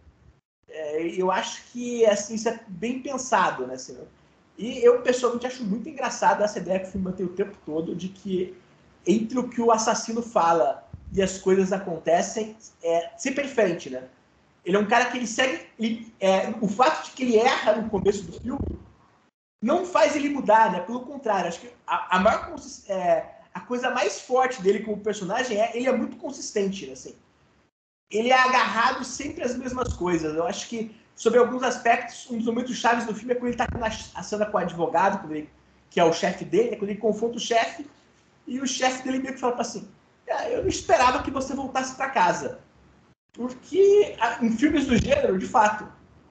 S7: É, eu acho que assim, isso é bem pensado, né? Assim, e eu pessoalmente acho muito engraçado essa ideia que o filme mantém o tempo todo de que entre o que o assassino fala e as coisas acontecem é sempre diferente, né? Ele é um cara que ele segue. Ele, é, o fato de que ele erra no começo do filme não faz ele mudar, né? Pelo contrário, acho que a, a maior é, a coisa mais forte dele como personagem é ele é muito consistente, assim. Ele é agarrado sempre às mesmas coisas. Eu acho que, sobre alguns aspectos, um dos momentos chaves do filme é quando ele está na cena com o advogado, ele, que é o chefe dele, é quando ele confronta o chefe, e o chefe dele meio que fala assim: ah, Eu não esperava que você voltasse para casa. Porque em filmes do gênero, de fato,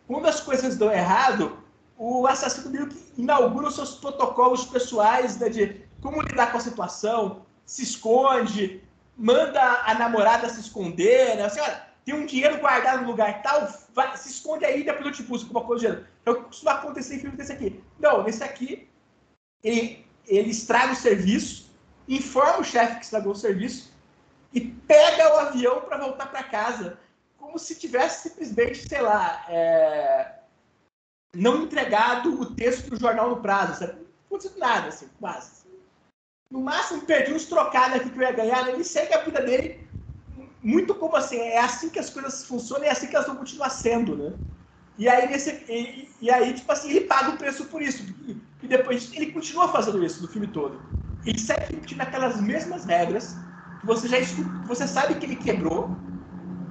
S7: quando as coisas dão errado, o assassino meio que inaugura os seus protocolos pessoais né, de como lidar com a situação, se esconde, manda a namorada se esconder, né? Assim, olha, tem um dinheiro guardado no lugar tal, vai, se esconde aí depois eu te busco uma coisa. É o que costuma acontecer em filme desse aqui. Não, nesse aqui, ele, ele estraga o serviço, informa o chefe que estragou o serviço e pega o avião para voltar para casa, como se tivesse simplesmente, sei lá, é, não entregado o texto do jornal no prazo, sabe? Não aconteceu nada, assim, quase. No máximo, perdi uns trocados aqui que eu ia ganhar. Né? Ele segue a vida dele muito como assim. É assim que as coisas funcionam e é assim que elas vão continuar sendo, né? E aí, nesse, e, e aí, tipo assim, ele paga o preço por isso. E depois ele continua fazendo isso no filme todo. Ele segue repetindo aquelas mesmas regras que você já que você sabe que ele quebrou.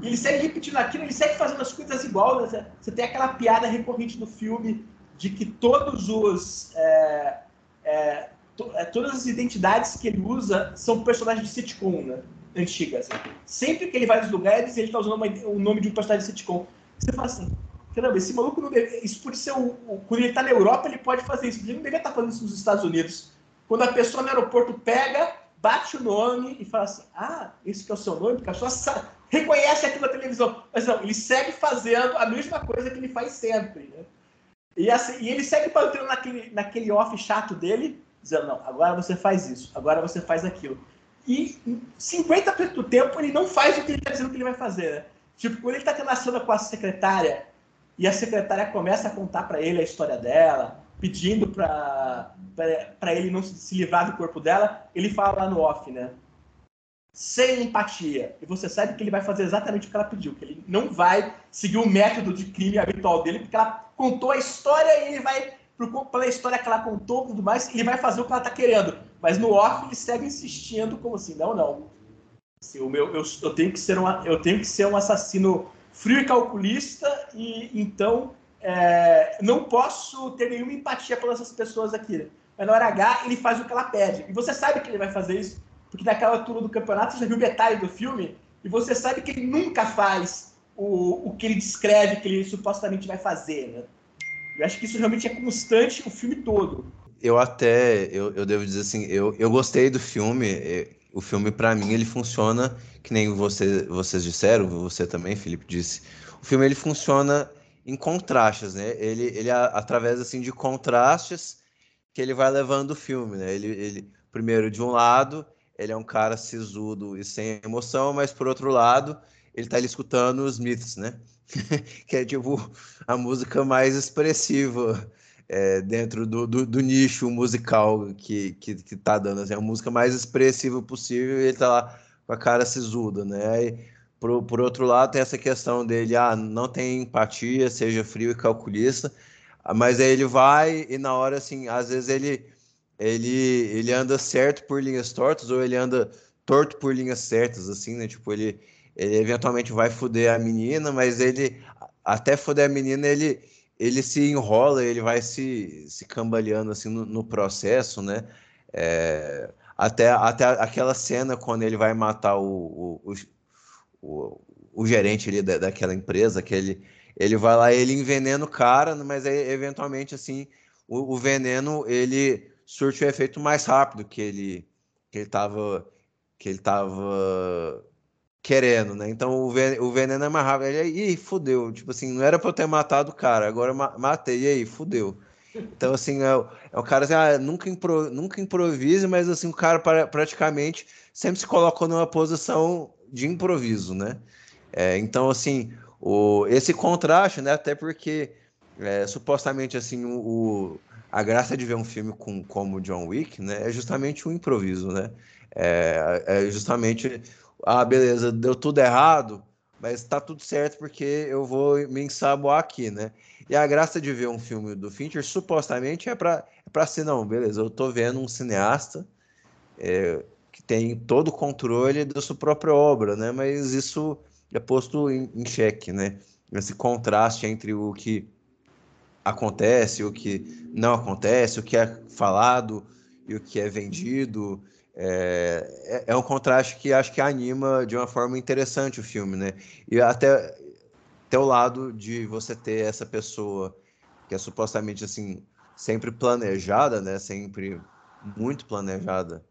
S7: E ele segue repetindo aquilo, ele segue fazendo as coisas igual. Né? Você tem aquela piada recorrente no filme de que todos os. É, é, to, é, todas as identidades que ele usa são personagens de sitcom, né? Antigas. Assim. Sempre que ele vai nos lugares, ele está usando uma, o nome de um personagem de sitcom. Você fala assim, caramba, esse maluco não deve, isso pode ser quando ele está na Europa, ele pode fazer isso. Ele não deveria estar tá fazendo isso nos Estados Unidos. Quando a pessoa no aeroporto pega, bate o nome e fala assim, ah, esse que é o seu nome, porque a sabe, reconhece aquilo na televisão. Mas não, ele segue fazendo a mesma coisa que ele faz sempre, né? E, assim, e ele segue batendo naquele, naquele off chato dele, dizendo, não, agora você faz isso, agora você faz aquilo. E 50% do tempo ele não faz o que ele está dizendo que ele vai fazer. Né? Tipo, quando ele está tendo a cena com a secretária e a secretária começa a contar para ele a história dela, pedindo para ele não se, livrar do corpo dela, ele fala lá no off, né? Sem empatia. E você sabe que ele vai fazer exatamente o que ela pediu, que ele não vai seguir o método de crime habitual dele, porque ela contou a história e ele vai pela história que ela contou e tudo mais, ele vai fazer o que ela tá querendo. Mas no off ele segue insistindo como assim, não, não. Assim, o meu, eu, eu, tenho que ser um, eu tenho que ser um assassino frio e calculista e então é, não posso ter nenhuma empatia pelas pessoas aqui. Mas na hora H ele faz o que ela pede. E você sabe que ele vai fazer isso, porque naquela altura do campeonato você já viu metade do filme e você sabe que ele nunca faz o, o que ele descreve que ele supostamente vai fazer, né? Eu acho que isso realmente é constante o filme todo.
S5: Eu até, eu, eu devo dizer assim, eu, eu gostei do filme. o filme, para mim, ele funciona, que nem você, vocês disseram, você também, Felipe, disse. O filme ele funciona em contrastes, né? Ele, ele através assim de contrastes que ele vai levando o filme, né? Ele, ele primeiro de um lado ele é um cara sisudo e sem emoção, mas por outro lado ele está ali escutando os Smiths, né? que é tipo a música mais expressiva é, dentro do, do, do, nicho musical que, que, que tá dando, assim, a música mais expressiva possível e ele tá lá com a cara sisuda, né? E, por, por outro lado, tem essa questão dele, ah, não tem empatia, seja frio e calculista, mas aí ele vai e na hora, assim, às vezes ele, ele, ele anda certo por linhas tortas ou ele anda torto por linhas certas, assim, né? Tipo, ele, ele eventualmente vai foder a menina, mas ele, até foder a menina, ele ele se enrola, ele vai se, se cambaleando assim no, no processo, né? É, até, até aquela cena quando ele vai matar o, o, o, o gerente ali da, daquela empresa, que ele, ele vai lá ele envenena o cara, mas aí, eventualmente assim o, o veneno ele surte o efeito mais rápido que ele que ele estava que ele tava querendo, né? Então o veneno, o veneno é mais rápido. Ele aí, fudeu. Tipo assim, não era pra eu ter matado o cara, agora matei, e aí, fudeu. Então, assim, é, é o cara assim, ah, nunca, impro, nunca improvise, mas assim, o cara pra, praticamente sempre se colocou numa posição de improviso, né? É, então, assim, o, esse contraste, né? Até porque é, supostamente assim, o, a graça de ver um filme com, como John Wick, né? É justamente o improviso, né? É, é justamente ah, beleza, deu tudo errado, mas tá tudo certo porque eu vou me ensaboar aqui, né? E a graça de ver um filme do Fincher, supostamente, é para é pra ser, não, beleza, eu tô vendo um cineasta é, que tem todo o controle da sua própria obra, né? Mas isso é posto em, em xeque, né? Esse contraste entre o que acontece, o que não acontece, o que é falado e o que é vendido, é, é, é um contraste que acho que anima de uma forma interessante o filme, né? E até, até o lado de você ter essa pessoa que é supostamente assim sempre planejada, né? Sempre muito planejada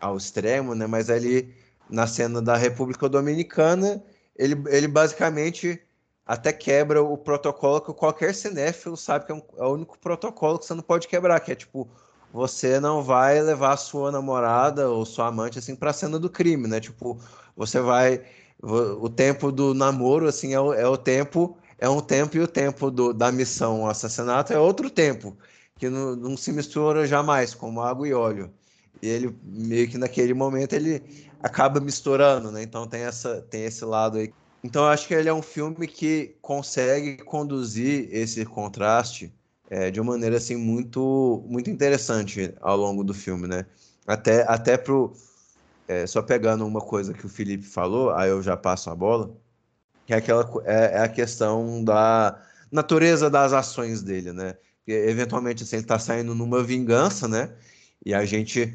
S5: ao extremo, né? Mas ali na cena da República Dominicana, ele, ele basicamente até quebra o protocolo que qualquer cinéfilo sabe que é, um, é o único protocolo que você não pode quebrar, que é tipo você não vai levar sua namorada ou sua amante assim para a cena do crime, né? Tipo, você vai o tempo do namoro assim é o, é o tempo é um tempo e o tempo do, da missão o assassinato é outro tempo que não, não se mistura jamais como água e óleo. E ele meio que naquele momento ele acaba misturando, né? Então tem essa tem esse lado aí. Então eu acho que ele é um filme que consegue conduzir esse contraste é, de uma maneira assim muito muito interessante ao longo do filme, né? Até até pro é, só pegando uma coisa que o Felipe falou, aí eu já passo a bola, que é aquela é, é a questão da natureza das ações dele, né? Porque, eventualmente assim, ele está saindo numa vingança, né? E a gente,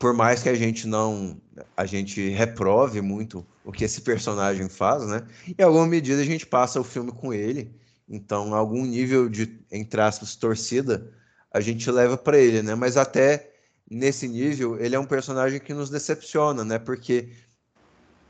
S5: por mais que a gente não a gente reprove muito o que esse personagem faz, né? Em alguma medida a gente passa o filme com ele então, algum nível de, entre aspas, torcida, a gente leva para ele, né? Mas até nesse nível, ele é um personagem que nos decepciona, né? Porque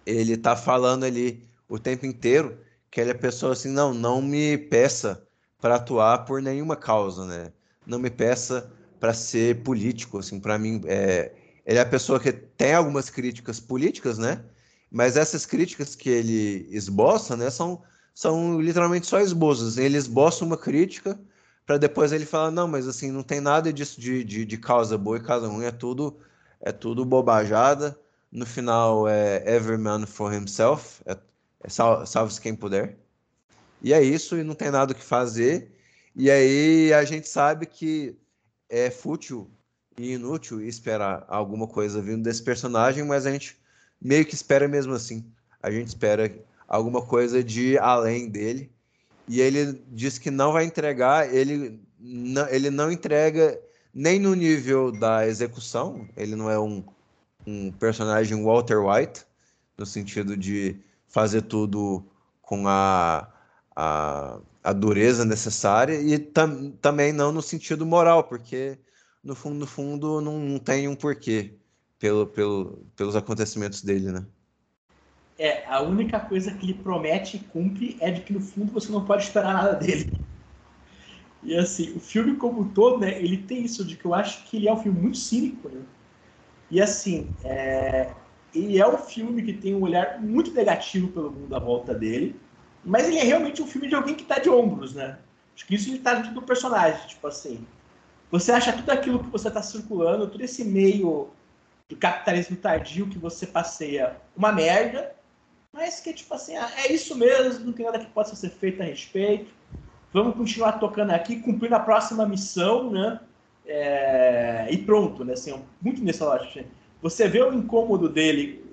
S5: ele tá falando ali o tempo inteiro que ele é pessoa assim, não, não me peça para atuar por nenhuma causa, né? Não me peça para ser político, assim, para mim, é... ele é a pessoa que tem algumas críticas políticas, né? Mas essas críticas que ele esboça, né, são são literalmente só esboços. Ele esboça uma crítica para depois ele falar, não, mas assim, não tem nada disso de, de, de causa boa e causa ruim, é tudo, é tudo bobajada. No final é every man for himself, é, é sal, salve-se quem puder. E é isso, e não tem nada o que fazer. E aí a gente sabe que é fútil inútil esperar alguma coisa vindo desse personagem, mas a gente meio que espera mesmo assim. A gente espera alguma coisa de além dele. E ele diz que não vai entregar, ele não, ele não entrega nem no nível da execução, ele não é um, um personagem Walter White, no sentido de fazer tudo com a, a, a dureza necessária, e tam, também não no sentido moral, porque no fundo, no fundo, não, não tem um porquê pelo, pelo, pelos acontecimentos dele, né?
S7: É, a única coisa que ele promete e cumpre é de que no fundo você não pode esperar nada dele. E assim, o filme como um todo, né, ele tem isso de que eu acho que ele é um filme muito cínico, né? E assim, é, ele é um filme que tem um olhar muito negativo pelo mundo à volta dele, mas ele é realmente um filme de alguém que está de ombros, né? Acho que isso ele tá dentro do personagem, tipo assim. Você acha tudo aquilo que você está circulando, todo esse meio do capitalismo tardio que você passeia uma merda, mas que tipo assim, ah, é isso mesmo, não tem nada que possa ser feito a respeito. Vamos continuar tocando aqui, cumprindo a próxima missão, né? É, e pronto, né? Assim, muito nessa lógica. Você vê o incômodo dele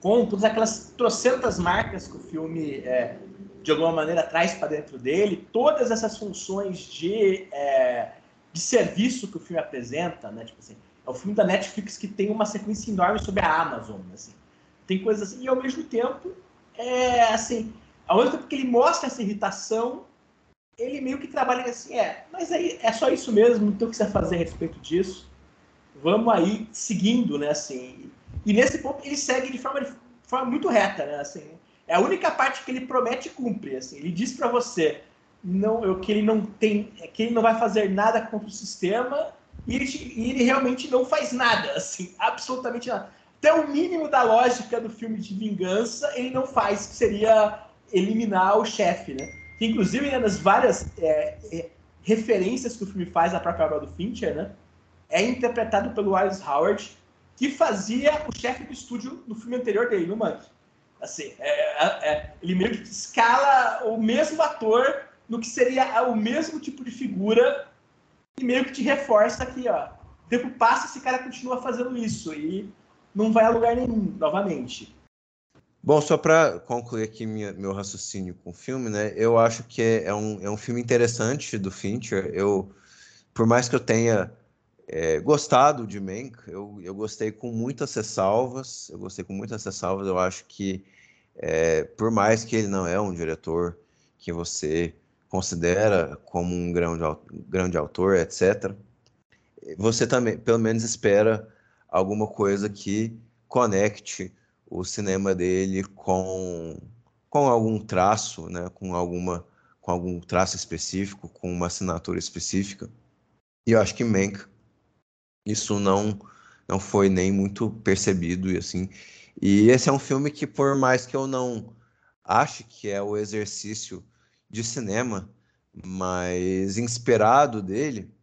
S7: com todas aquelas trocentas marcas que o filme, é, de alguma maneira, traz para dentro dele, todas essas funções de, é, de serviço que o filme apresenta, né? Tipo assim, é o filme da Netflix que tem uma sequência enorme sobre a Amazon, assim. Tem coisas assim, e ao mesmo tempo, é assim, ao mesmo tempo que ele mostra essa irritação, ele meio que trabalha assim, é, mas aí é só isso mesmo, não tem o que você fazer a respeito disso. Vamos aí seguindo, né, assim. E nesse ponto ele segue de forma, de forma muito reta, né, assim. É a única parte que ele promete e cumpre, assim. Ele diz para você não, eu, que ele não tem, que ele não vai fazer nada contra o sistema e ele, e ele realmente não faz nada, assim, absolutamente nada. Até o mínimo da lógica do filme de vingança ele não faz, que seria eliminar o chefe, né? Que inclusive né, nas várias é, é, referências que o filme faz à própria obra do Fincher, né? É interpretado pelo Wallace Howard, que fazia o chefe do estúdio no filme anterior dele, no Monkey. Assim, é, é, é, ele meio que escala o mesmo ator no que seria o mesmo tipo de figura e meio que te reforça aqui, ó. O tempo passa esse cara continua fazendo isso e não vai a lugar nenhum, novamente.
S5: Bom, só para concluir aqui minha, meu raciocínio com o filme, né? Eu acho que é, é, um, é um filme interessante do Fincher. Eu, por mais que eu tenha é, gostado de Mank, eu, eu gostei com muitas ressalvas. Eu gostei com muitas ressalvas. Eu acho que, é, por mais que ele não é um diretor que você considera como um grande, grande autor, etc., você também, pelo menos, espera alguma coisa que conecte o cinema dele com, com algum traço, né, com alguma com algum traço específico, com uma assinatura específica. E eu acho que Mank isso não não foi nem muito percebido e assim. E esse é um filme que por mais que eu não ache que é o exercício de cinema mais inspirado dele,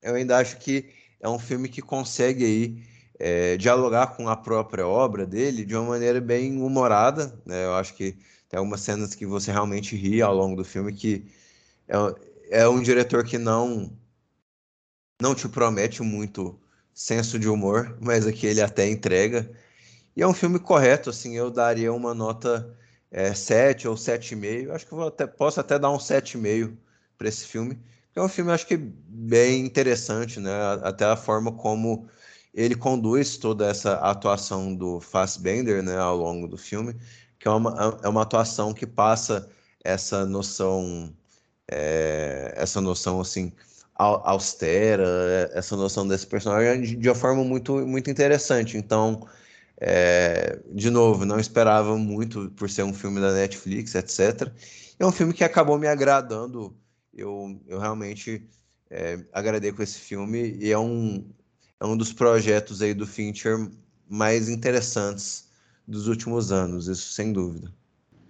S5: eu ainda acho que é um filme que consegue aí é, dialogar com a própria obra dele de uma maneira bem humorada. Né? Eu acho que tem algumas cenas que você realmente ri ao longo do filme que é, é um diretor que não não te promete muito senso de humor, mas aqui ele até entrega. E é um filme correto, assim, eu daria uma nota é, 7 ou 7,5. Acho que eu até, posso até dar um 7,5 para esse filme. É um filme, acho que bem interessante, né? Até a forma como ele conduz toda essa atuação do Fassbender né, ao longo do filme, que é uma, é uma atuação que passa essa noção, é, essa noção assim austera, essa noção desse personagem de uma forma muito, muito interessante. Então, é, de novo, não esperava muito por ser um filme da Netflix, etc. É um filme que acabou me agradando. Eu, eu realmente é, agradei com esse filme e é um, é um dos projetos aí do Fincher mais interessantes dos últimos anos, isso sem dúvida.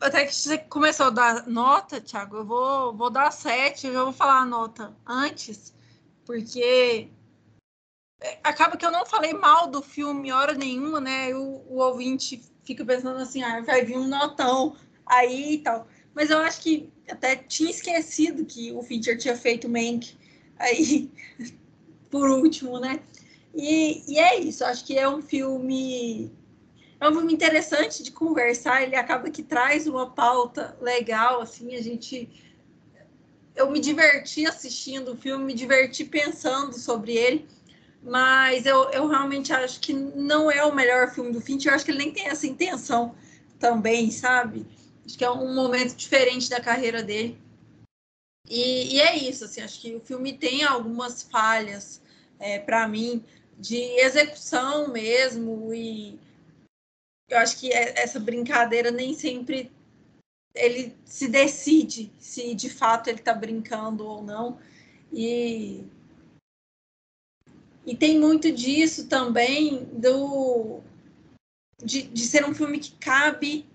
S6: Até que você começou a dar nota, Thiago, eu vou, vou dar sete, eu vou falar a nota antes, porque acaba que eu não falei mal do filme hora nenhuma, né? O, o ouvinte fica pensando assim, ah, vai vir um notão aí e tal. Mas eu acho que até tinha esquecido que o Fincher tinha feito Mank aí por último, né? E, e é isso, acho que é um filme. É um filme interessante de conversar, ele acaba que traz uma pauta legal, assim, a gente. Eu me diverti assistindo o filme, me diverti pensando sobre ele, mas eu, eu realmente acho que não é o melhor filme do Fincher, eu acho que ele nem tem essa intenção também, sabe? Acho que é um momento diferente da carreira dele. E, e é isso, assim, acho que o filme tem algumas falhas é, para mim de execução mesmo e eu acho que é, essa brincadeira nem sempre ele se decide se de fato ele está brincando ou não e e tem muito disso também do de, de ser um filme que cabe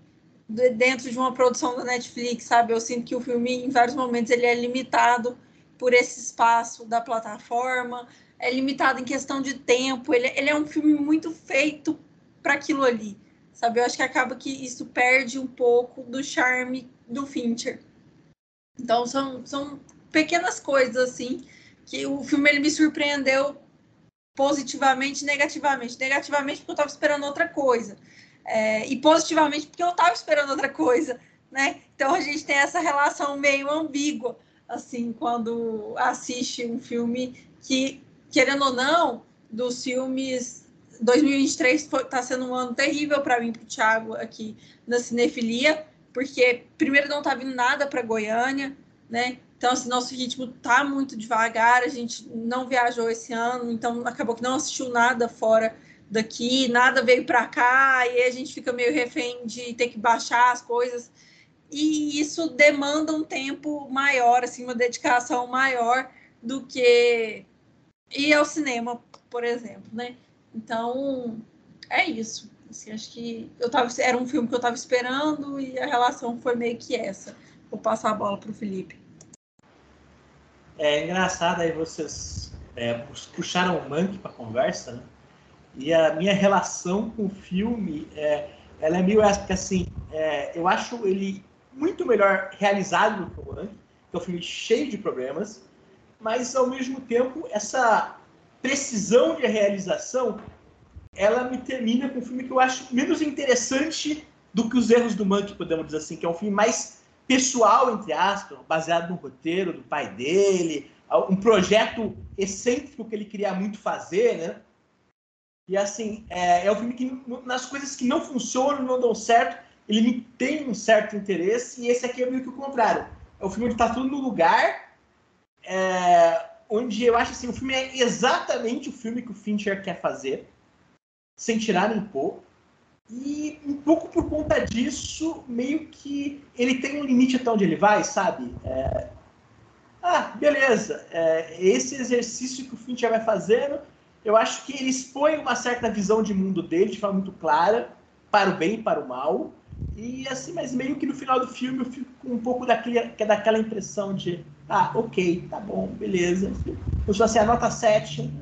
S6: dentro de uma produção da Netflix, sabe? Eu sinto que o filme, em vários momentos, ele é limitado por esse espaço da plataforma, é limitado em questão de tempo, ele, ele é um filme muito feito para aquilo ali, sabe? Eu acho que acaba que isso perde um pouco do charme do Fincher. Então, são, são pequenas coisas, assim, que o filme ele me surpreendeu positivamente negativamente. Negativamente porque eu estava esperando outra coisa. É, e positivamente porque eu estava esperando outra coisa, né? Então a gente tem essa relação meio ambígua, assim, quando assiste um filme que, querendo ou não, dos filmes 2023 está sendo um ano terrível para mim, para o Thiago, aqui na cinefilia, porque primeiro não está vindo nada para Goiânia, né? Então, assim, nosso ritmo tá muito devagar, a gente não viajou esse ano, então acabou que não assistiu nada fora daqui, nada veio para cá, e a gente fica meio refém de ter que baixar as coisas. E isso demanda um tempo maior, assim, uma dedicação maior do que ir ao cinema, por exemplo, né? Então, é isso. Assim, acho que eu tava, era um filme que eu estava esperando e a relação foi meio que essa. Vou passar a bola para o Felipe.
S7: É engraçado aí vocês é, puxaram o Monkey para conversa, né? E a minha relação com o filme, é, ela é meio essa, porque assim, é, eu acho ele muito melhor realizado do que o Monkey, que é um filme cheio de problemas, mas ao mesmo tempo essa precisão de realização, ela me termina com um filme que eu acho menos interessante do que os erros do Monkey, podemos dizer assim, que é um filme mais pessoal, entre aspas, baseado no roteiro do pai dele, um projeto excêntrico que ele queria muito fazer, né? E assim, é, é um filme que nas coisas que não funcionam, não dão certo, ele me tem um certo interesse, e esse aqui é meio que o contrário. É um filme que está tudo no lugar, é, onde eu acho assim, o filme é exatamente o filme que o Fincher quer fazer, sem tirar nem pôr. E um pouco por conta disso, meio que ele tem um limite até onde ele vai, sabe? É... Ah, beleza. É, esse exercício que o Fincher vai fazendo, eu acho que ele expõe uma certa visão de mundo dele de forma muito clara, para o bem e para o mal. E assim, mas meio que no final do filme eu fico com um pouco daquele, daquela impressão de ah, ok, tá bom, beleza. Eu sou assim, a nota 7,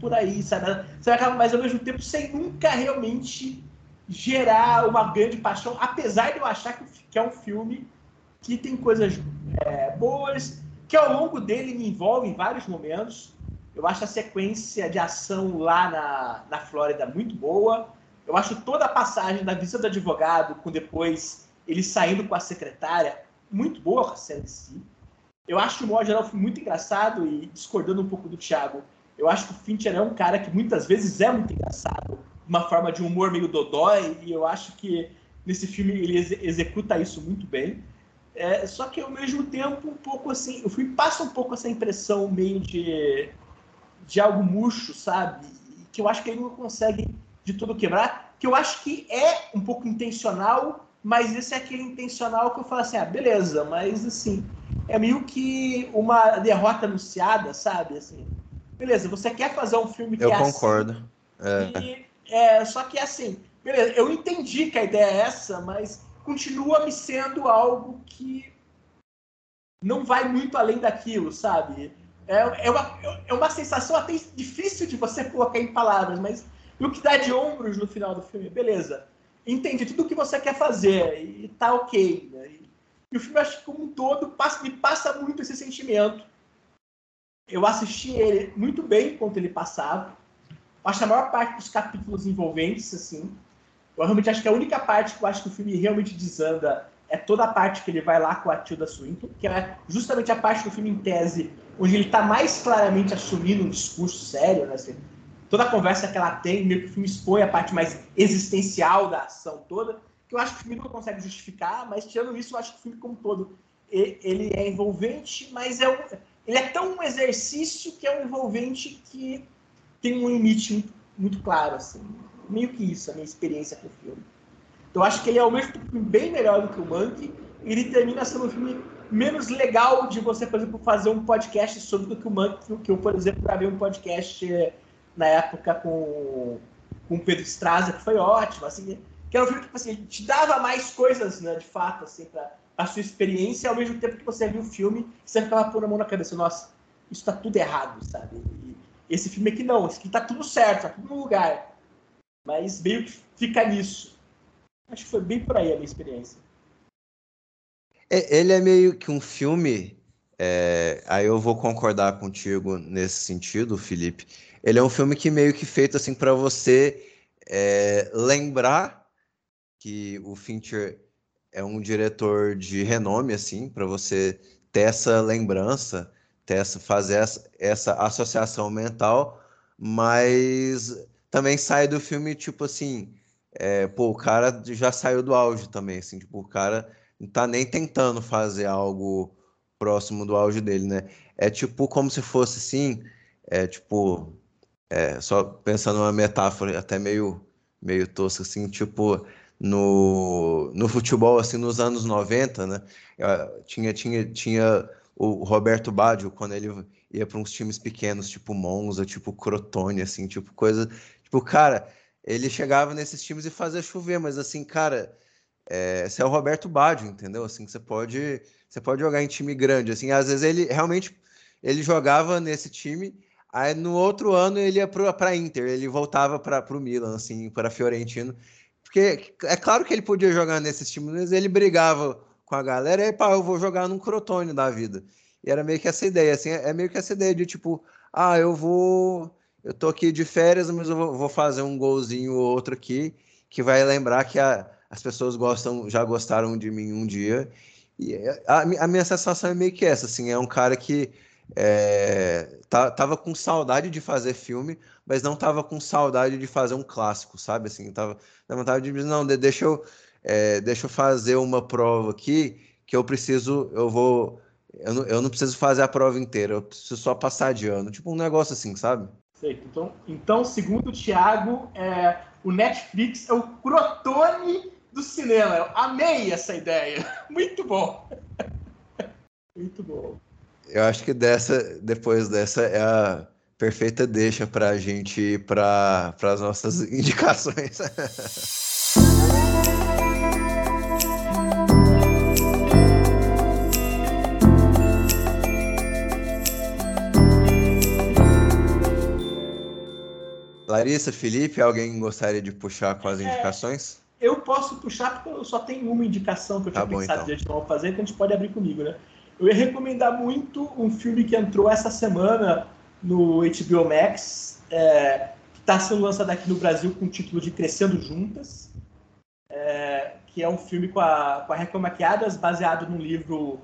S7: por aí, sabe? Você acaba, mas ao mesmo tempo sem nunca realmente gerar uma grande paixão, apesar de eu achar que é um filme que tem coisas é, boas, que ao longo dele me envolve em vários momentos. Eu acho a sequência de ação lá na, na Flórida muito boa. Eu acho toda a passagem da visita do advogado, com depois ele saindo com a secretária, muito boa a cena em si. Eu acho o modo geral foi muito engraçado e discordando um pouco do Thiago. Eu acho que o Fincher é um cara que muitas vezes é muito engraçado, uma forma de humor meio dodói, e eu acho que nesse filme ele ex executa isso muito bem. É, só que ao mesmo tempo, um pouco assim, o filme passa um pouco essa impressão meio de, de algo murcho, sabe? Que eu acho que ele não consegue de tudo quebrar, que eu acho que é um pouco intencional, mas esse é aquele intencional que eu falo assim, ah, beleza, mas assim, é meio que uma derrota anunciada, sabe? Assim, beleza, você quer fazer um filme que
S5: eu
S7: é
S5: concordo.
S7: Assim, é. E é, só que assim, beleza, eu entendi que a ideia é essa, mas continua me sendo algo que não vai muito além daquilo, sabe? É, é, uma, é uma sensação até difícil de você colocar em palavras, mas o que dá de ombros no final do filme, beleza. Entendi tudo o que você quer fazer e tá ok. Né? E, e o filme, acho que como um todo, passa, me passa muito esse sentimento. Eu assisti ele muito bem enquanto ele passava acho a maior parte dos capítulos envolventes, assim. Eu realmente acho que a única parte que eu acho que o filme realmente desanda é toda a parte que ele vai lá com a Tilda Swinton, que é justamente a parte do filme em tese, onde ele está mais claramente assumindo um discurso sério, né? Assim, toda a conversa que ela tem, meio que o filme expõe a parte mais existencial da ação toda, que eu acho que o filme não consegue justificar, mas tirando isso, eu acho que o filme como todo, ele é envolvente, mas é um, ele é tão um exercício que é um envolvente que tem um limite muito, muito claro, assim. Meio que isso, a minha experiência com o filme. Então acho que ele é ao mesmo tempo bem melhor do que o Monkey, e ele termina sendo um filme menos legal de você, por exemplo, fazer um podcast sobre do que o Monkey, que eu, por exemplo, gravei um podcast eh, na época com, com o Pedro Straza, que foi ótimo, assim, que era um filme que tipo assim, te dava mais coisas, né, de fato, assim, para a sua experiência, ao mesmo tempo que você viu o filme, você ficava pondo a mão na cabeça, nossa, isso tá tudo errado, sabe? Esse filme aqui não, esse aqui tá tudo certo, tá tudo no lugar. Mas meio que fica nisso. Acho que foi bem por aí a minha experiência.
S5: É, ele é meio que um filme. é, aí eu vou concordar contigo nesse sentido, Felipe. Ele é um filme que meio que feito assim para você é, lembrar que o Fincher é um diretor de renome, assim, para você ter essa lembrança, ter essa, fazer essa, essa associação mental, mas também sai do filme tipo assim, é, pô, o cara já saiu do auge também, assim, tipo, o cara não tá nem tentando fazer algo próximo do auge dele, né? É tipo como se fosse assim, é tipo, é, só pensando numa metáfora até meio, meio tosca, assim, tipo, no, no futebol, assim, nos anos 90, né? Tinha, tinha, tinha o Roberto Baggio, quando ele ia para uns times pequenos, tipo Monza, tipo Crotone, assim, tipo coisa... Tipo, cara, ele chegava nesses times e fazia chover, mas assim, cara, é, você é o Roberto Baggio, entendeu? Assim, você pode, você pode jogar em time grande, assim, às vezes ele realmente ele jogava nesse time, aí no outro ano ele ia para Inter, ele voltava para o Milan, assim, para Fiorentino, porque é claro que ele podia jogar nesses times, mas ele brigava com a galera, e aí, pá, eu vou jogar num Crotone da vida. E era meio que essa ideia, assim, é meio que essa ideia de tipo, ah, eu vou, eu tô aqui de férias, mas eu vou, fazer um golzinho ou outro aqui, que vai lembrar que a, as pessoas gostam, já gostaram de mim um dia. E a, a minha sensação é meio que essa, assim, é um cara que é, tá, tava com saudade de fazer filme, mas não tava com saudade de fazer um clássico, sabe? Assim, tava na vontade de não, de- deixa eu, é, deixa eu fazer uma prova aqui que eu preciso, eu vou, eu não, eu não preciso fazer a prova inteira, eu preciso só passar de ano, tipo um negócio assim, sabe?
S7: Perfeito. Então, então, segundo o Thiago, é, o Netflix é o crotone do cinema. Eu amei essa ideia. Muito bom. Muito bom.
S5: Eu acho que dessa, depois dessa é a perfeita deixa para a gente ir para as nossas indicações. Larissa, Felipe, alguém gostaria de puxar com as indicações?
S7: Eu posso puxar porque eu só tenho uma indicação que eu
S5: Tá
S7: tinha
S5: bom,
S7: pensado
S5: então.
S7: de gente não fazer, que a gente pode abrir comigo, né? Eu ia recomendar muito um filme que entrou essa semana no HBO Max, é, que está sendo lançado aqui no Brasil com o título de Crescendo Juntas, é, que é um filme com a, com a Raquel McAdams, baseado num livro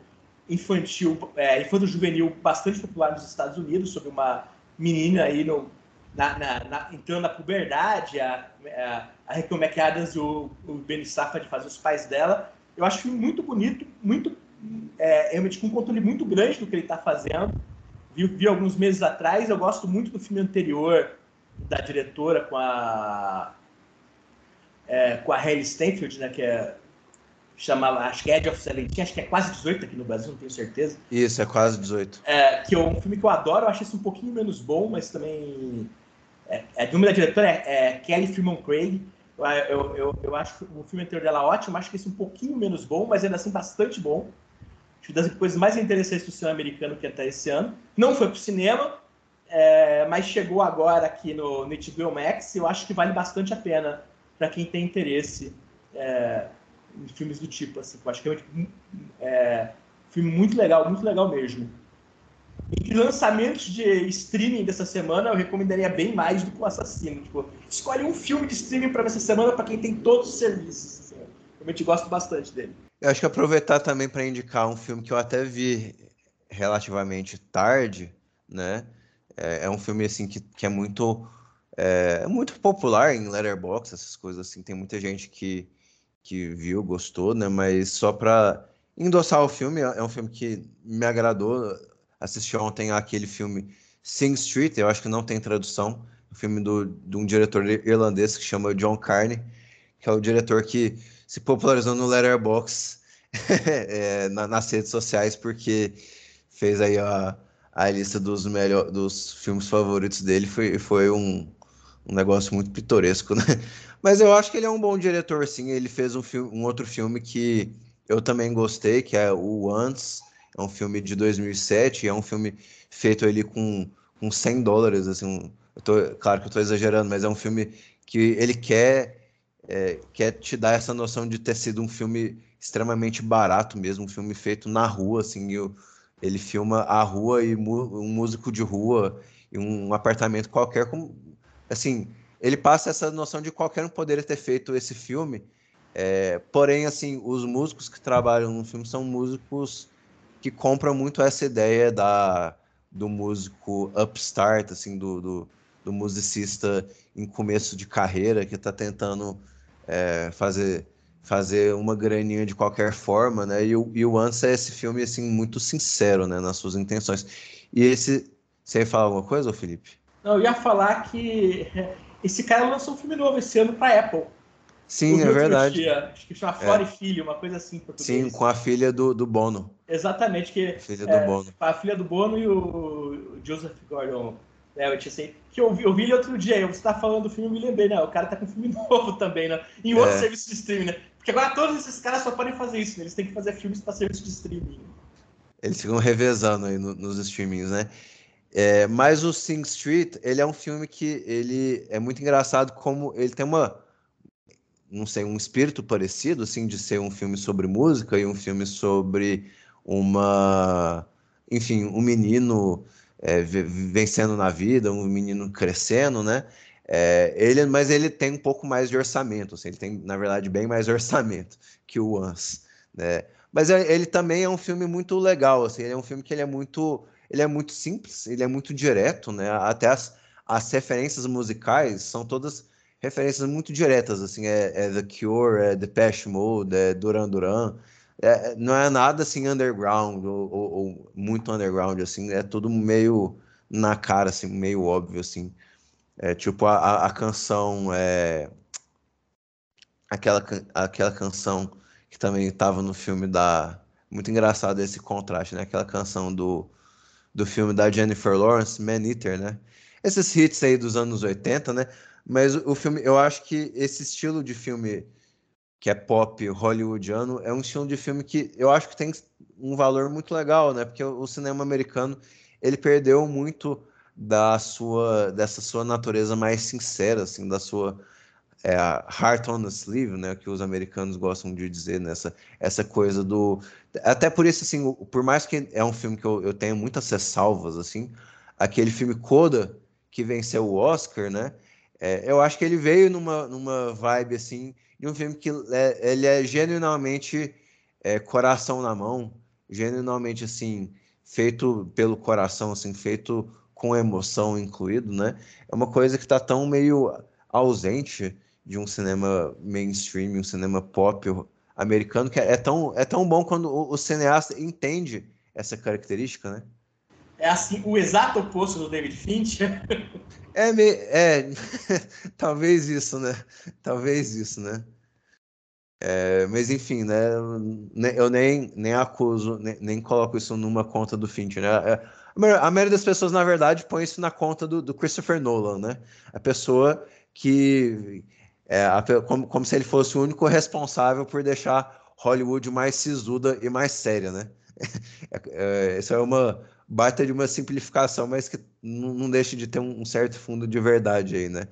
S7: infantil, é, infanto-juvenil bastante popular nos Estados Unidos, sobre uma menina aí no, na, na- na- entrando na puberdade, a, a, a McAdams e o, o Benny Safdie fazem os pais dela. Eu acho o filme muito bonito, muito é, realmente com um controle muito grande do que ele está fazendo. Vi, vi alguns meses atrás, eu gosto muito do filme anterior da diretora com a é, com a Hayley Steinfeld, né, que é chama, acho que é Edge of Seventeen, acho que é quase 18 aqui no Brasil, não tenho certeza.
S5: Isso, é quase 18.
S7: É, que é um filme que eu adoro, eu acho esse um pouquinho menos bom, mas também. É, é, nome da diretora é, é Kelly Freeman Craig. Eu, eu, eu, eu acho o filme anterior dela ótimo, acho que esse um pouquinho menos bom, mas ainda assim bastante bom. Acho das coisas mais interessantes do cinema americano que até esse ano. Não foi pro cinema, é, mas chegou agora aqui no, no HBO Max e eu acho que vale bastante a pena para quem tem interesse é, em filmes do tipo. Assim, eu acho que é, um- é filme muito legal, muito legal mesmo. E lançamentos de streaming dessa semana, eu recomendaria bem mais do que o Assassino. Tipo, escolhe um filme de streaming para essa semana para quem tem todos os serviços. Assim, eu realmente gosto bastante dele.
S5: Eu acho que aproveitar também para indicar um filme que eu até vi relativamente tarde, né? É, é um filme assim que, que é muito é, é muito popular em Letterboxd, essas coisas assim. Tem muita gente que, que viu, gostou, né? Mas só para endossar o filme, é um filme que me agradou. Assisti ontem aquele filme Sing Street, eu acho que não tem tradução. um filme do, de um diretor irlandês que chama John Carney, que é o diretor que se popularizou no Letterboxd é, na, nas redes sociais porque fez aí a, a lista dos melhor, dos filmes favoritos dele foi, foi um, um negócio muito pitoresco, né? Mas eu acho que ele é um bom diretor, sim. Ele fez um, filme, um outro filme que eu também gostei, que é o Once. É um filme de 2007, é um filme feito ali com, com 100 dólares, assim. Eu tô, claro que eu estou exagerando, mas é um filme que ele quer, é, quer te dar essa noção de ter sido um filme extremamente barato mesmo, um filme feito na rua, assim. Ele filma a rua e um músico de rua e um apartamento qualquer, assim, ele passa essa noção de qualquer um poderia ter feito esse filme. É, porém, assim, os músicos que trabalham no filme são músicos que compram muito essa ideia da, do músico upstart, assim, do, do, do musicista em começo de carreira que está tentando é, fazer fazer uma graninha de qualquer forma, né? E o, e o Antes é esse filme assim muito sincero, né, nas suas intenções. E esse, você ia falar alguma coisa, Felipe?
S7: Não, eu ia falar que esse cara lançou um filme novo esse ano para Apple.
S5: Sim, é verdade.
S7: Dia, acho que chama Flora é. e Filho, uma coisa assim.
S5: Sim, com a filha do, do Bono.
S7: Exatamente, que
S5: filha é, do Bono.
S7: a filha do Bono e o Joseph Gordon Levitt, assim, que eu vi, eu vi ele outro dia, você tá falando do filme, eu me lembrei, né? O cara tá com um filme novo também, né? Em outro é. serviço de streaming, né? Porque agora todos esses caras só podem fazer isso, né? Eles têm que fazer filmes para serviço de streaming.
S5: Eles ficam revezando aí no, nos streamings, né? É, mas o Sing Street, ele é um filme que ele é muito engraçado como ele tem uma não sei, um espírito parecido, assim, de ser um filme sobre música e um filme sobre uma, enfim, um menino é, vencendo na vida, um menino crescendo, né? É, ele, mas ele tem um pouco mais de orçamento, assim, ele tem, na verdade, bem mais orçamento que o Once, né? Mas é, ele também é um filme muito legal, assim, ele é um filme que ele é muito, ele é muito simples, ele é muito direto, né? Até as, as referências musicais são todas referências muito diretas, assim, é, é The Cure, é Depeche Mode, é Duran Duran, é, não é nada assim underground ou, ou, ou, muito underground, assim, é tudo meio na cara, assim, meio óbvio, assim. É, tipo, a, a canção. É, aquela, aquela canção que também estava no filme da. Muito engraçado esse contraste, né? Aquela canção do, do filme da Jennifer Lawrence, Man Eater, né? Esses hits aí dos anos 80, né? Mas o filme, eu acho que esse estilo de filme que é pop hollywoodiano é um estilo de filme que eu acho que tem um valor muito legal, né? Porque o cinema americano ele perdeu muito da sua dessa sua natureza mais sincera, assim, da sua é, heart on the sleeve, né, que os americanos gostam de dizer nessa essa coisa do até por isso assim, por mais que é um filme que eu, eu tenho muitas ressalvas assim, aquele filme Coda que venceu o Oscar, né? É, eu acho que ele veio numa, numa vibe assim de um filme que é, ele é genuinamente é, coração na mão, genuinamente assim feito pelo coração, assim feito com emoção incluído, né? É uma coisa que está tão meio ausente de um cinema mainstream, um cinema pop americano, que é tão, é tão bom quando o, o cineasta entende essa característica, né?
S7: É assim, o exato oposto do David Fincher.
S5: É, me, é talvez isso, né? Talvez isso, né? É, mas enfim, né? Eu nem, nem acuso, nem, nem coloco isso numa conta do Fincher, né? É, a maioria das pessoas, na verdade, põe isso na conta do, do Christopher Nolan, né? A pessoa que. É, a, como, como se ele fosse o único responsável por deixar Hollywood mais sisuda e mais séria, né? É, isso é uma baita de uma simplificação, mas que não, deixa de ter um, um, certo fundo de verdade aí, né?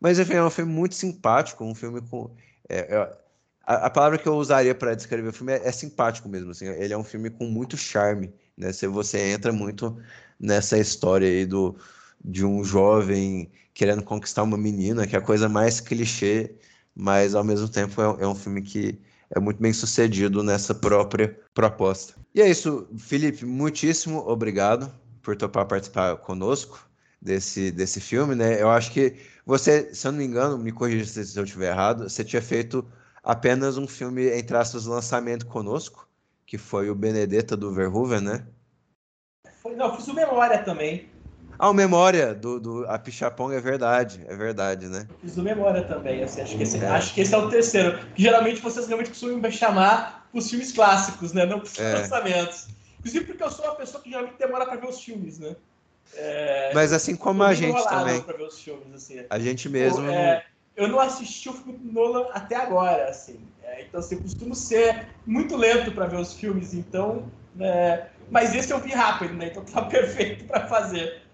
S5: Mas enfim, é um filme muito simpático, um filme com. É, é, a, a, palavra que eu usaria para descrever o filme é, é simpático mesmo. Assim, ele é um filme com muito charme né? Se você entra muito nessa história aí do, de um jovem querendo conquistar uma menina, que é a coisa mais clichê, mas ao mesmo tempo é, é um filme que é muito bem sucedido nessa própria proposta. E é isso, Felipe, muitíssimo obrigado por topar participar conosco desse, desse filme, né? Eu acho que você, se eu não me engano, me corrija se eu estiver errado, você tinha feito apenas um filme, entre aspas, lançamento conosco, que foi o Benedetta do Verhoeven, né?
S7: Não, fiz o Memória também.
S5: Ah, o Memória do, do a Pichapong é verdade, é verdade, né?
S7: Fiz do Memória também, assim, acho, que esse,
S5: É.
S7: acho que esse é o terceiro. Que geralmente vocês realmente costumam me chamar os filmes clássicos, né? Não os
S5: É.
S7: lançamentos. Inclusive porque eu sou uma pessoa que geralmente demora para ver os filmes, né? É,
S5: Mas assim como
S7: eu
S5: a gente também.
S7: Pra ver os filmes, assim.
S5: A gente mesmo.
S7: Pô, é, eu não assisti o filme do Nolan até agora, assim. É, então, assim, eu costumo ser muito lento para ver os filmes, então. é, mas esse eu vi rápido, né? Então tá perfeito para fazer.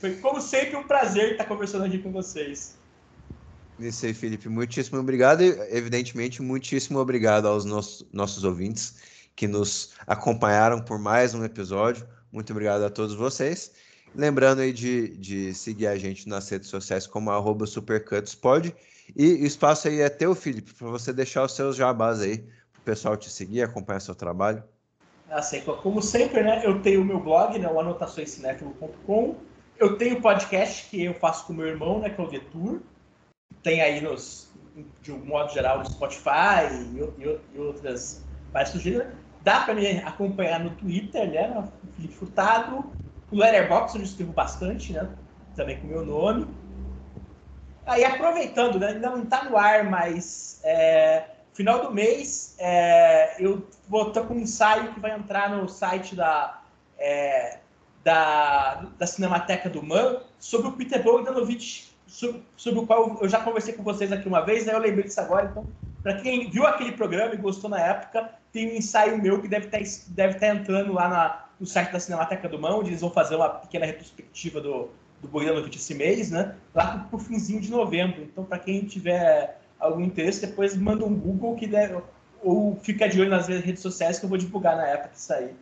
S7: Foi, como sempre, um prazer estar conversando aqui com vocês.
S5: Isso aí, Felipe. Muitíssimo obrigado e, evidentemente, muitíssimo obrigado aos nossos, nossos ouvintes que nos acompanharam por mais um episódio. Muito obrigado a todos vocês. Lembrando aí de, de seguir a gente nas redes sociais como arroba supercutspod. E o espaço aí é teu, Felipe, para você deixar os seus jabás aí, para o pessoal te seguir, acompanhar seu trabalho.
S7: Assim, como sempre, né? Eu tenho o meu blog, né? O anotaçõescinéfilo.com. Eu tenho o podcast que eu faço com meu irmão, né? Que é o Vetur. Tem aí nos, de um modo geral, no Spotify e, e, e outras várias sugestões. Dá para me acompanhar no Twitter, né? no Felipe Furtado. O Letterboxd, eu escrevo bastante, né? Também com o meu nome. Aí, aproveitando, né? Ainda não está no ar, mas é, final do mês é, eu vou estar com um ensaio que vai entrar no site da, é, da, da Cinemateca do Man sobre o Peter Bogdanovich, sobre, sobre o qual eu já conversei com vocês aqui uma vez, né? Eu lembrei disso agora, então, para quem viu aquele programa e gostou na época, tem um ensaio meu que deve estar deve estar entrando lá na, no site da Cinemateca do Mão, onde eles vão fazer uma pequena retrospectiva do, do Bogdanovich esse mês, né? Lá pro, pro finzinho de novembro. Então, para quem tiver algum interesse, depois manda um Google que deve, ou fica de olho nas redes sociais que eu vou divulgar na época que sair.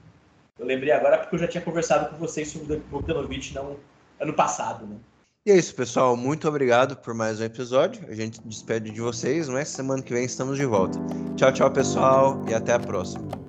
S7: Eu lembrei agora porque eu já tinha conversado com vocês sobre o Bogdanovich não, ano passado, né?
S5: E é isso, pessoal. Muito obrigado por mais um episódio. A gente despede de vocês, mas semana que vem estamos de volta. Tchau, tchau, pessoal, e até a próxima.